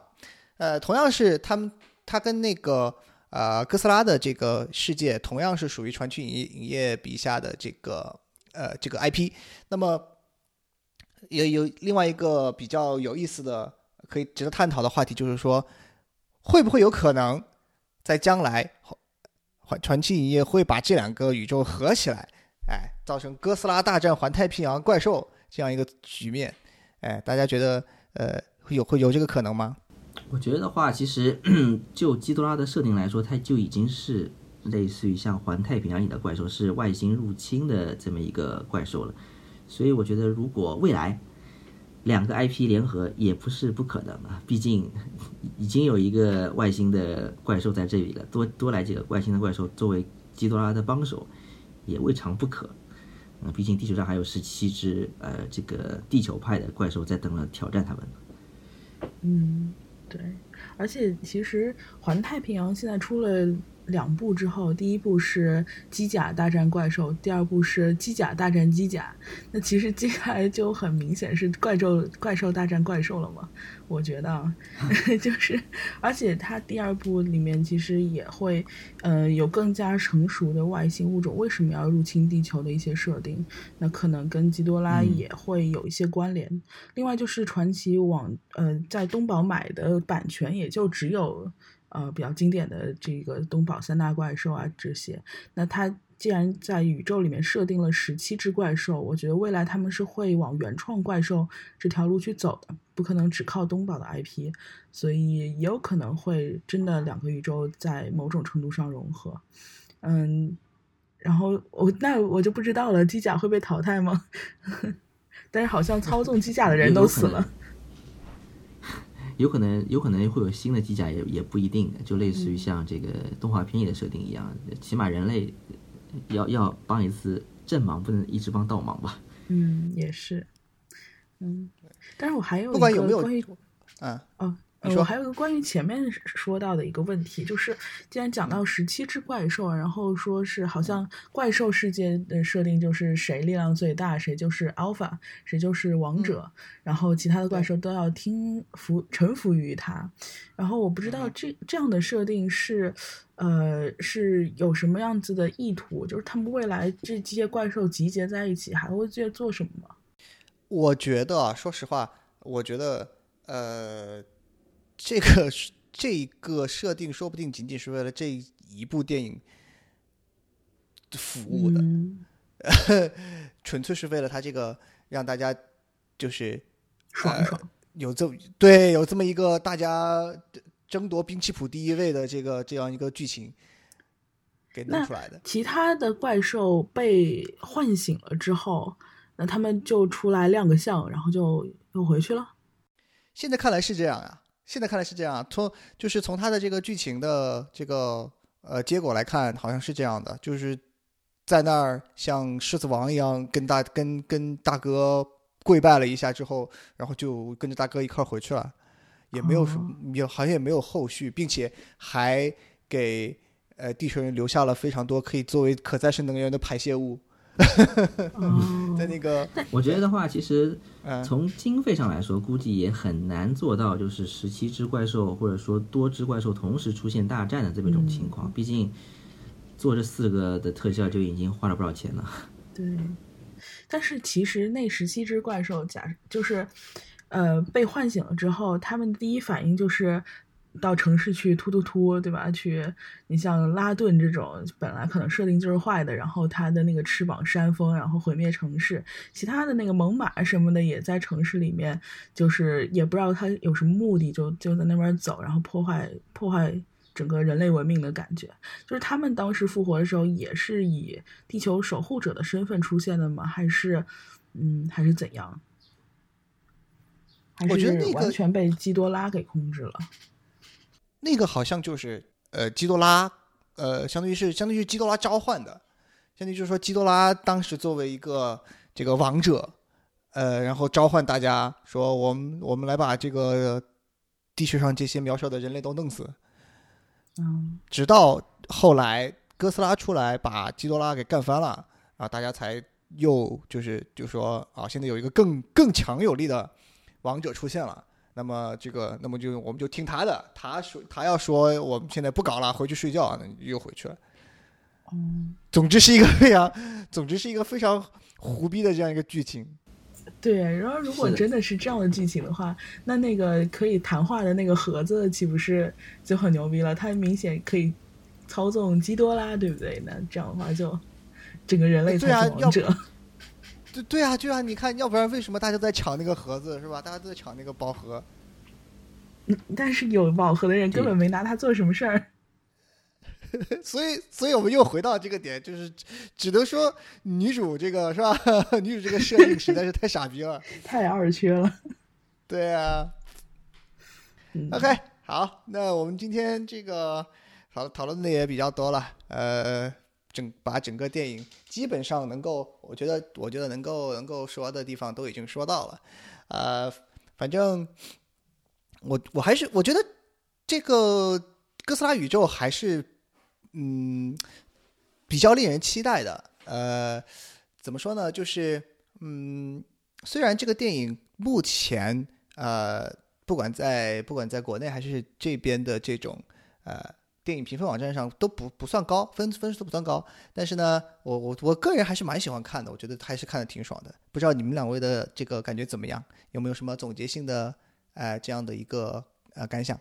呃，同样是他们，它跟那个呃哥斯拉的这个世界同样是属于传奇影影业笔下的这个呃这个 IP。那么也有另外一个比较有意思的、可以值得探讨的话题，就是说会不会有可能在将来环传奇影业会把这两个宇宙合起来，哎，造成哥斯拉大战环太平洋怪兽这样一个局面？哎，大家觉得呃会有会有这个可能吗？我觉得的话，其实就基多拉的设定来说，它就已经是类似于像环太平洋里的怪兽，是外星入侵的这么一个怪兽了。所以我觉得，如果未来两个 IP 联合，也不是不可能啊。毕竟已经有一个外星的怪兽在这里了，多多来几个外星的怪兽作为基多拉的帮手，也未尝不可。嗯，毕竟地球上还有十七只呃这个地球派的怪兽在等着挑战他们。嗯，对，而且其实环太平洋现在出了两部之后，第一部是机甲大战怪兽，第二部是机甲大战机甲。那其实接下来就很明显是怪兽怪兽大战怪兽了嘛？我觉得啊，[LAUGHS] 就是，而且它第二部里面其实也会，呃，有更加成熟的外星物种为什么要入侵地球的一些设定，那可能跟基多拉嗯也会有一些关联。另外就是传奇网，呃，在东宝买的版权也就只有呃比较经典的这个东宝三大怪兽啊这些。那它既然在宇宙里面设定了十七只怪兽，我觉得未来他们是会往原创怪兽这条路去走的，不可能只靠东宝的 IP，所以也有可能会真的两个宇宙在某种程度上融合。嗯，然后我那我就不知道了，机甲会被淘汰吗？[LAUGHS] 但是好像操纵机甲的人都死了。有可能，有可能会有新的机甲，也也不一定，就类似于像这个动画片里的设定一样，起码人类要要帮一次正忙，不能一直帮倒忙吧。嗯，也是。嗯，但是我还有一不管有没有个关于嗯，哦，你说呃我还有一个关于前面说到的一个问题，就是既然讲到十七只怪兽，然后说是好像怪兽世界的设定就是谁力量最大，谁就是 alpha，谁就是王者，然后其他的怪兽都要听服臣服于他。然后我不知道这这样的设定是，呃，是有什么样子的意图？就是他们未来这这些怪兽集结在一起，还会去做什么吗？我觉得啊，说实话，我觉得呃，这个这个设定说不定仅仅是为了这一部电影服务的，嗯，[LAUGHS] 纯粹是为了他这个让大家就是爽爽。有这么对有这么一个大家争夺兵器谱第一位的这个这样一个剧情给弄出来的。其他的怪兽被唤醒了之后，那他们就出来亮个相，然后就又回去了。现在看来是这样啊，现在看来是这样，从就是从他的这个剧情的这个呃结果来看，好像是这样的，就是在那儿像狮子王一样跟大跟跟大哥跪拜了一下之后，然后就跟着大哥一块儿回去了，也没有什么，也好像也没有后续，并且还给呃地球人留下了非常多可以作为可再生能源的排泄物。哦 [LAUGHS] 在那个我觉得的话，其实嗯从经费上来说，估计也很难做到就是十七只怪兽或者说多只怪兽同时出现大战的这么一种情况。毕竟做这四个的特效就已经花了不少钱了。对，但是其实那十七只怪兽，假就是，呃，被唤醒了之后，他们的第一反应就是到城市去突突突，对吧？去，你像拉顿这种本来可能设定就是坏的，然后它的那个翅膀扇风，然后毁灭城市。其他的那个猛犸什么的也在城市里面，就是也不知道它有什么目的，就就在那边走，然后破坏破坏整个人类文明的感觉。就是他们当时复活的时候，也是以地球守护者的身份出现的吗？还是，嗯，还是怎样？还是完全被基多拉给控制了。那个好像就是呃基多拉，呃，相当于是相当于是基多拉召唤的，相当于就是说基多拉当时作为一个这个王者，呃，然后召唤大家说我们我们来把这个地球上这些渺小的人类都弄死，嗯直到后来哥斯拉出来把基多拉给干翻了，然后大家才又就是就说啊，现在有一个更更强有力的王者出现了。那么这个，那么就我们就听他的，他说他要说我们现在不搞了，回去睡觉，那又回去了。嗯，总之是一个非常，总之是一个非常胡逼的这样一个剧情。对。然后如果真的是这样的剧情的话，那那个可以谈话的那个盒子岂不是就很牛逼了？它明显可以操纵基多拉，对不对？那这样的话就整个人类才对啊要是王者。对对啊，对啊，你看，要不然为什么大家都在抢那个盒子是吧？大家都在抢那个宝盒。但是有宝盒的人根本没拿它做什么事儿。[LAUGHS] 所以，所以我们又回到这个点，就是只只能说女主这个是吧？[LAUGHS] 女主这个设定实在是太傻逼了。[LAUGHS] 太二缺了。对啊。嗯 OK，好，那我们今天这个讨讨论的也比较多了，呃，整把整个电影基本上能够，我觉得我觉得能够能够说的地方都已经说到了，呃，反正我我还是我觉得这个哥斯拉宇宙还是嗯比较令人期待的，呃，怎么说呢？就是嗯，虽然这个电影目前呃。不管在不管在国内还是这边的这种呃电影评分网站上都不不算高，分分数都不算高。但是呢，我我我个人还是蛮喜欢看的，我觉得还是看的挺爽的。不知道你们两位的这个感觉怎么样？有没有什么总结性的呃这样的一个呃感想？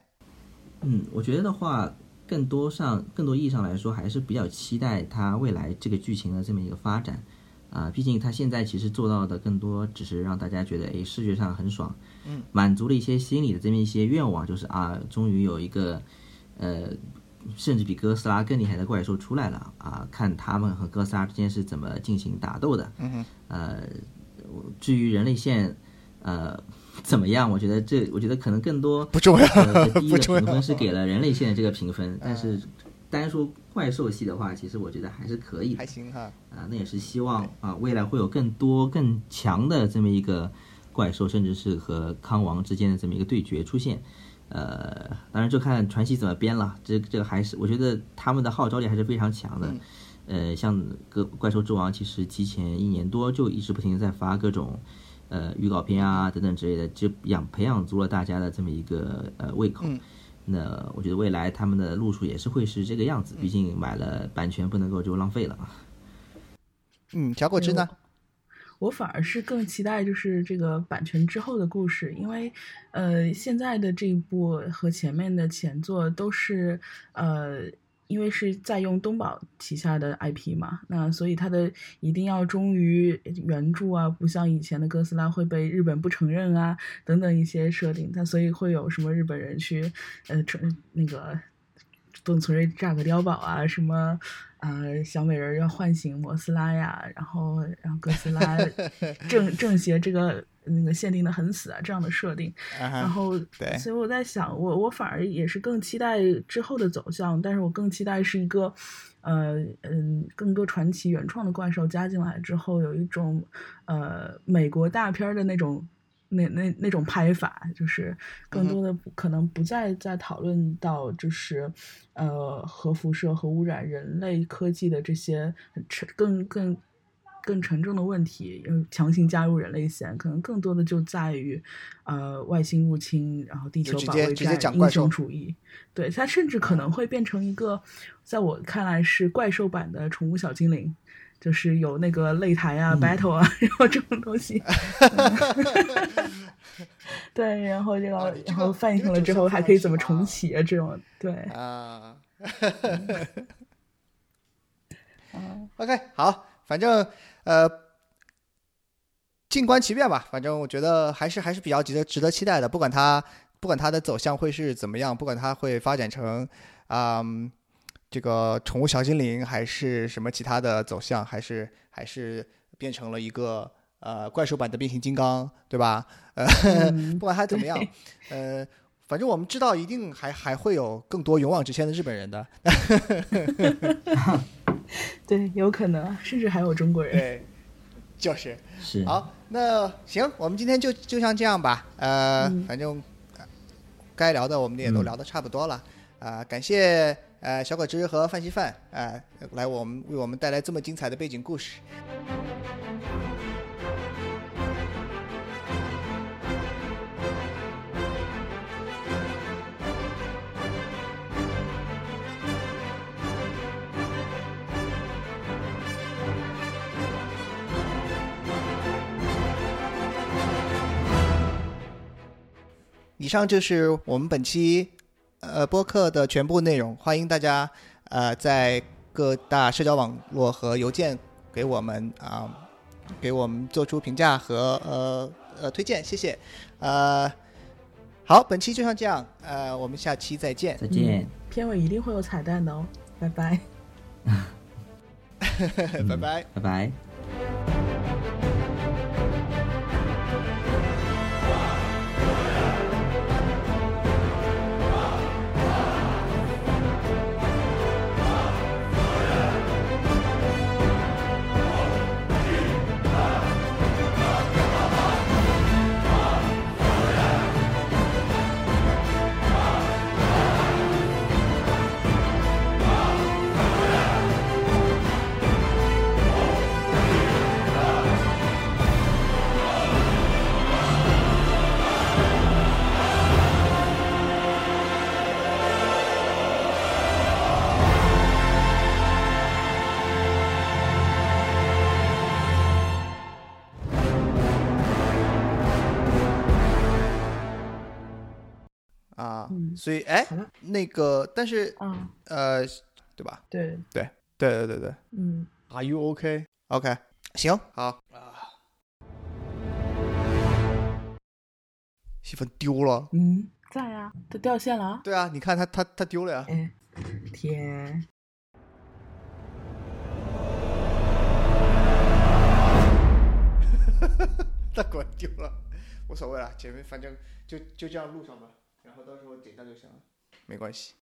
嗯，我觉得的话，更多上更多意义上来说，还是比较期待它未来这个剧情的这么一个发展。啊，毕竟它现在其实做到的更多只是让大家觉得，哎，视觉上很爽，嗯，满足了一些心理的这么一些愿望，就是啊，终于有一个，呃，甚至比哥斯拉更厉害的怪兽出来了啊，看他们和哥斯拉之间是怎么进行打斗的，嗯，呃，至于人类线，呃，怎么样？我觉得这，我觉得可能更多不重要呃，第一个 [LAUGHS] 评分是给了人类线的这个评分，但是单说怪兽系的话，其实我觉得还是可以的还行哈。啊。那也是希望啊，未来会有更多更强的这么一个怪兽，甚至是和康王之间的这么一个对决出现。呃，当然就看传奇怎么编了。这这个还是我觉得他们的号召力还是非常强的。呃，像个怪兽之王，其实提前一年多就一直不停的在发各种呃预告片啊等等之类的，就养培养足了大家的这么一个呃胃口。嗯那我觉得未来他们的路数也是会是这个样子，毕竟买了版权不能够就浪费了嘛。嗯，小果汁呢？我反而是更期待就是这个版权之后的故事，因为呃现在的这一部和前面的前作都是呃因为是在用东宝旗下的 IP 嘛，那所以它的一定要忠于原著啊，不像以前的哥斯拉会被日本不承认啊等等一些设定，它所以会有什么日本人去呃承那个董存瑞炸个碉堡啊，什么呃小美人要唤醒摩斯拉呀，然后然后哥斯拉 [LAUGHS] 正正邪这个那个限定的很死啊这样的设定，然后对，所以我在想，我我反而也是更期待之后的走向，但是我更期待是一个。呃嗯，更多传奇原创的怪兽加进来之后，有一种呃美国大片的那种那那那种拍法，就是更多的可能不再在讨论到就是呃核辐射、核污染、人类科技的这些沉更更。更沉重的问题，又强行加入人类线，可能更多的就在于，呃，外星入侵，然后地球保卫战、英雄主义。对，它甚至可能会变成一个，在我看来是怪兽版的宠物小精灵，就是有那个擂台啊、battle 啊，然后这种东西。对，然后这个，然后泛性了之后还可以怎么重启啊？这种，对啊。[LAUGHS] [LAUGHS] OK，好，反正。呃，静观其变吧。反正我觉得还是还是比较值得值得期待的。不管它不管它的走向会是怎么样，不管它会发展成啊这个宠物小精灵，还是什么其他的走向，还是还是变成了一个呃怪兽版的变形金刚，对吧？呃，[LAUGHS] 不管它怎么样，呃，反正我们知道一定还还会有更多勇往直前的日本人的。[LAUGHS] [LAUGHS] 对，有可能，甚至还有中国人。对，就是是。好，那行，我们今天就就像这样吧。呃，反正该聊的我们也都聊的差不多了。啊，感谢呃小果汁和范稀饭啊，来我们为我们带来这么精彩的背景故事。以上就是我们本期呃播客的全部内容，欢迎大家呃在各大社交网络和邮件给我们啊给我们做出评价和呃呃推荐，谢谢。呃，好，本期就像这样，呃，我们下期再见。再见。片尾一定会有彩蛋的哦，拜拜。[LAUGHS] 拜拜。拜拜。所以，哎，那个，但是，呃，对吧？对，对，对，对，对，对，嗯，Are you OK？OK，行，好啊。戏份丢了。嗯，在啊，都掉线了。对啊，你看他，他，他丢了呀。哎，天！[LAUGHS] 他果然丢了，无所谓了，前面反正就就这样录上吧。然后到时候剪掉就行了，没关系。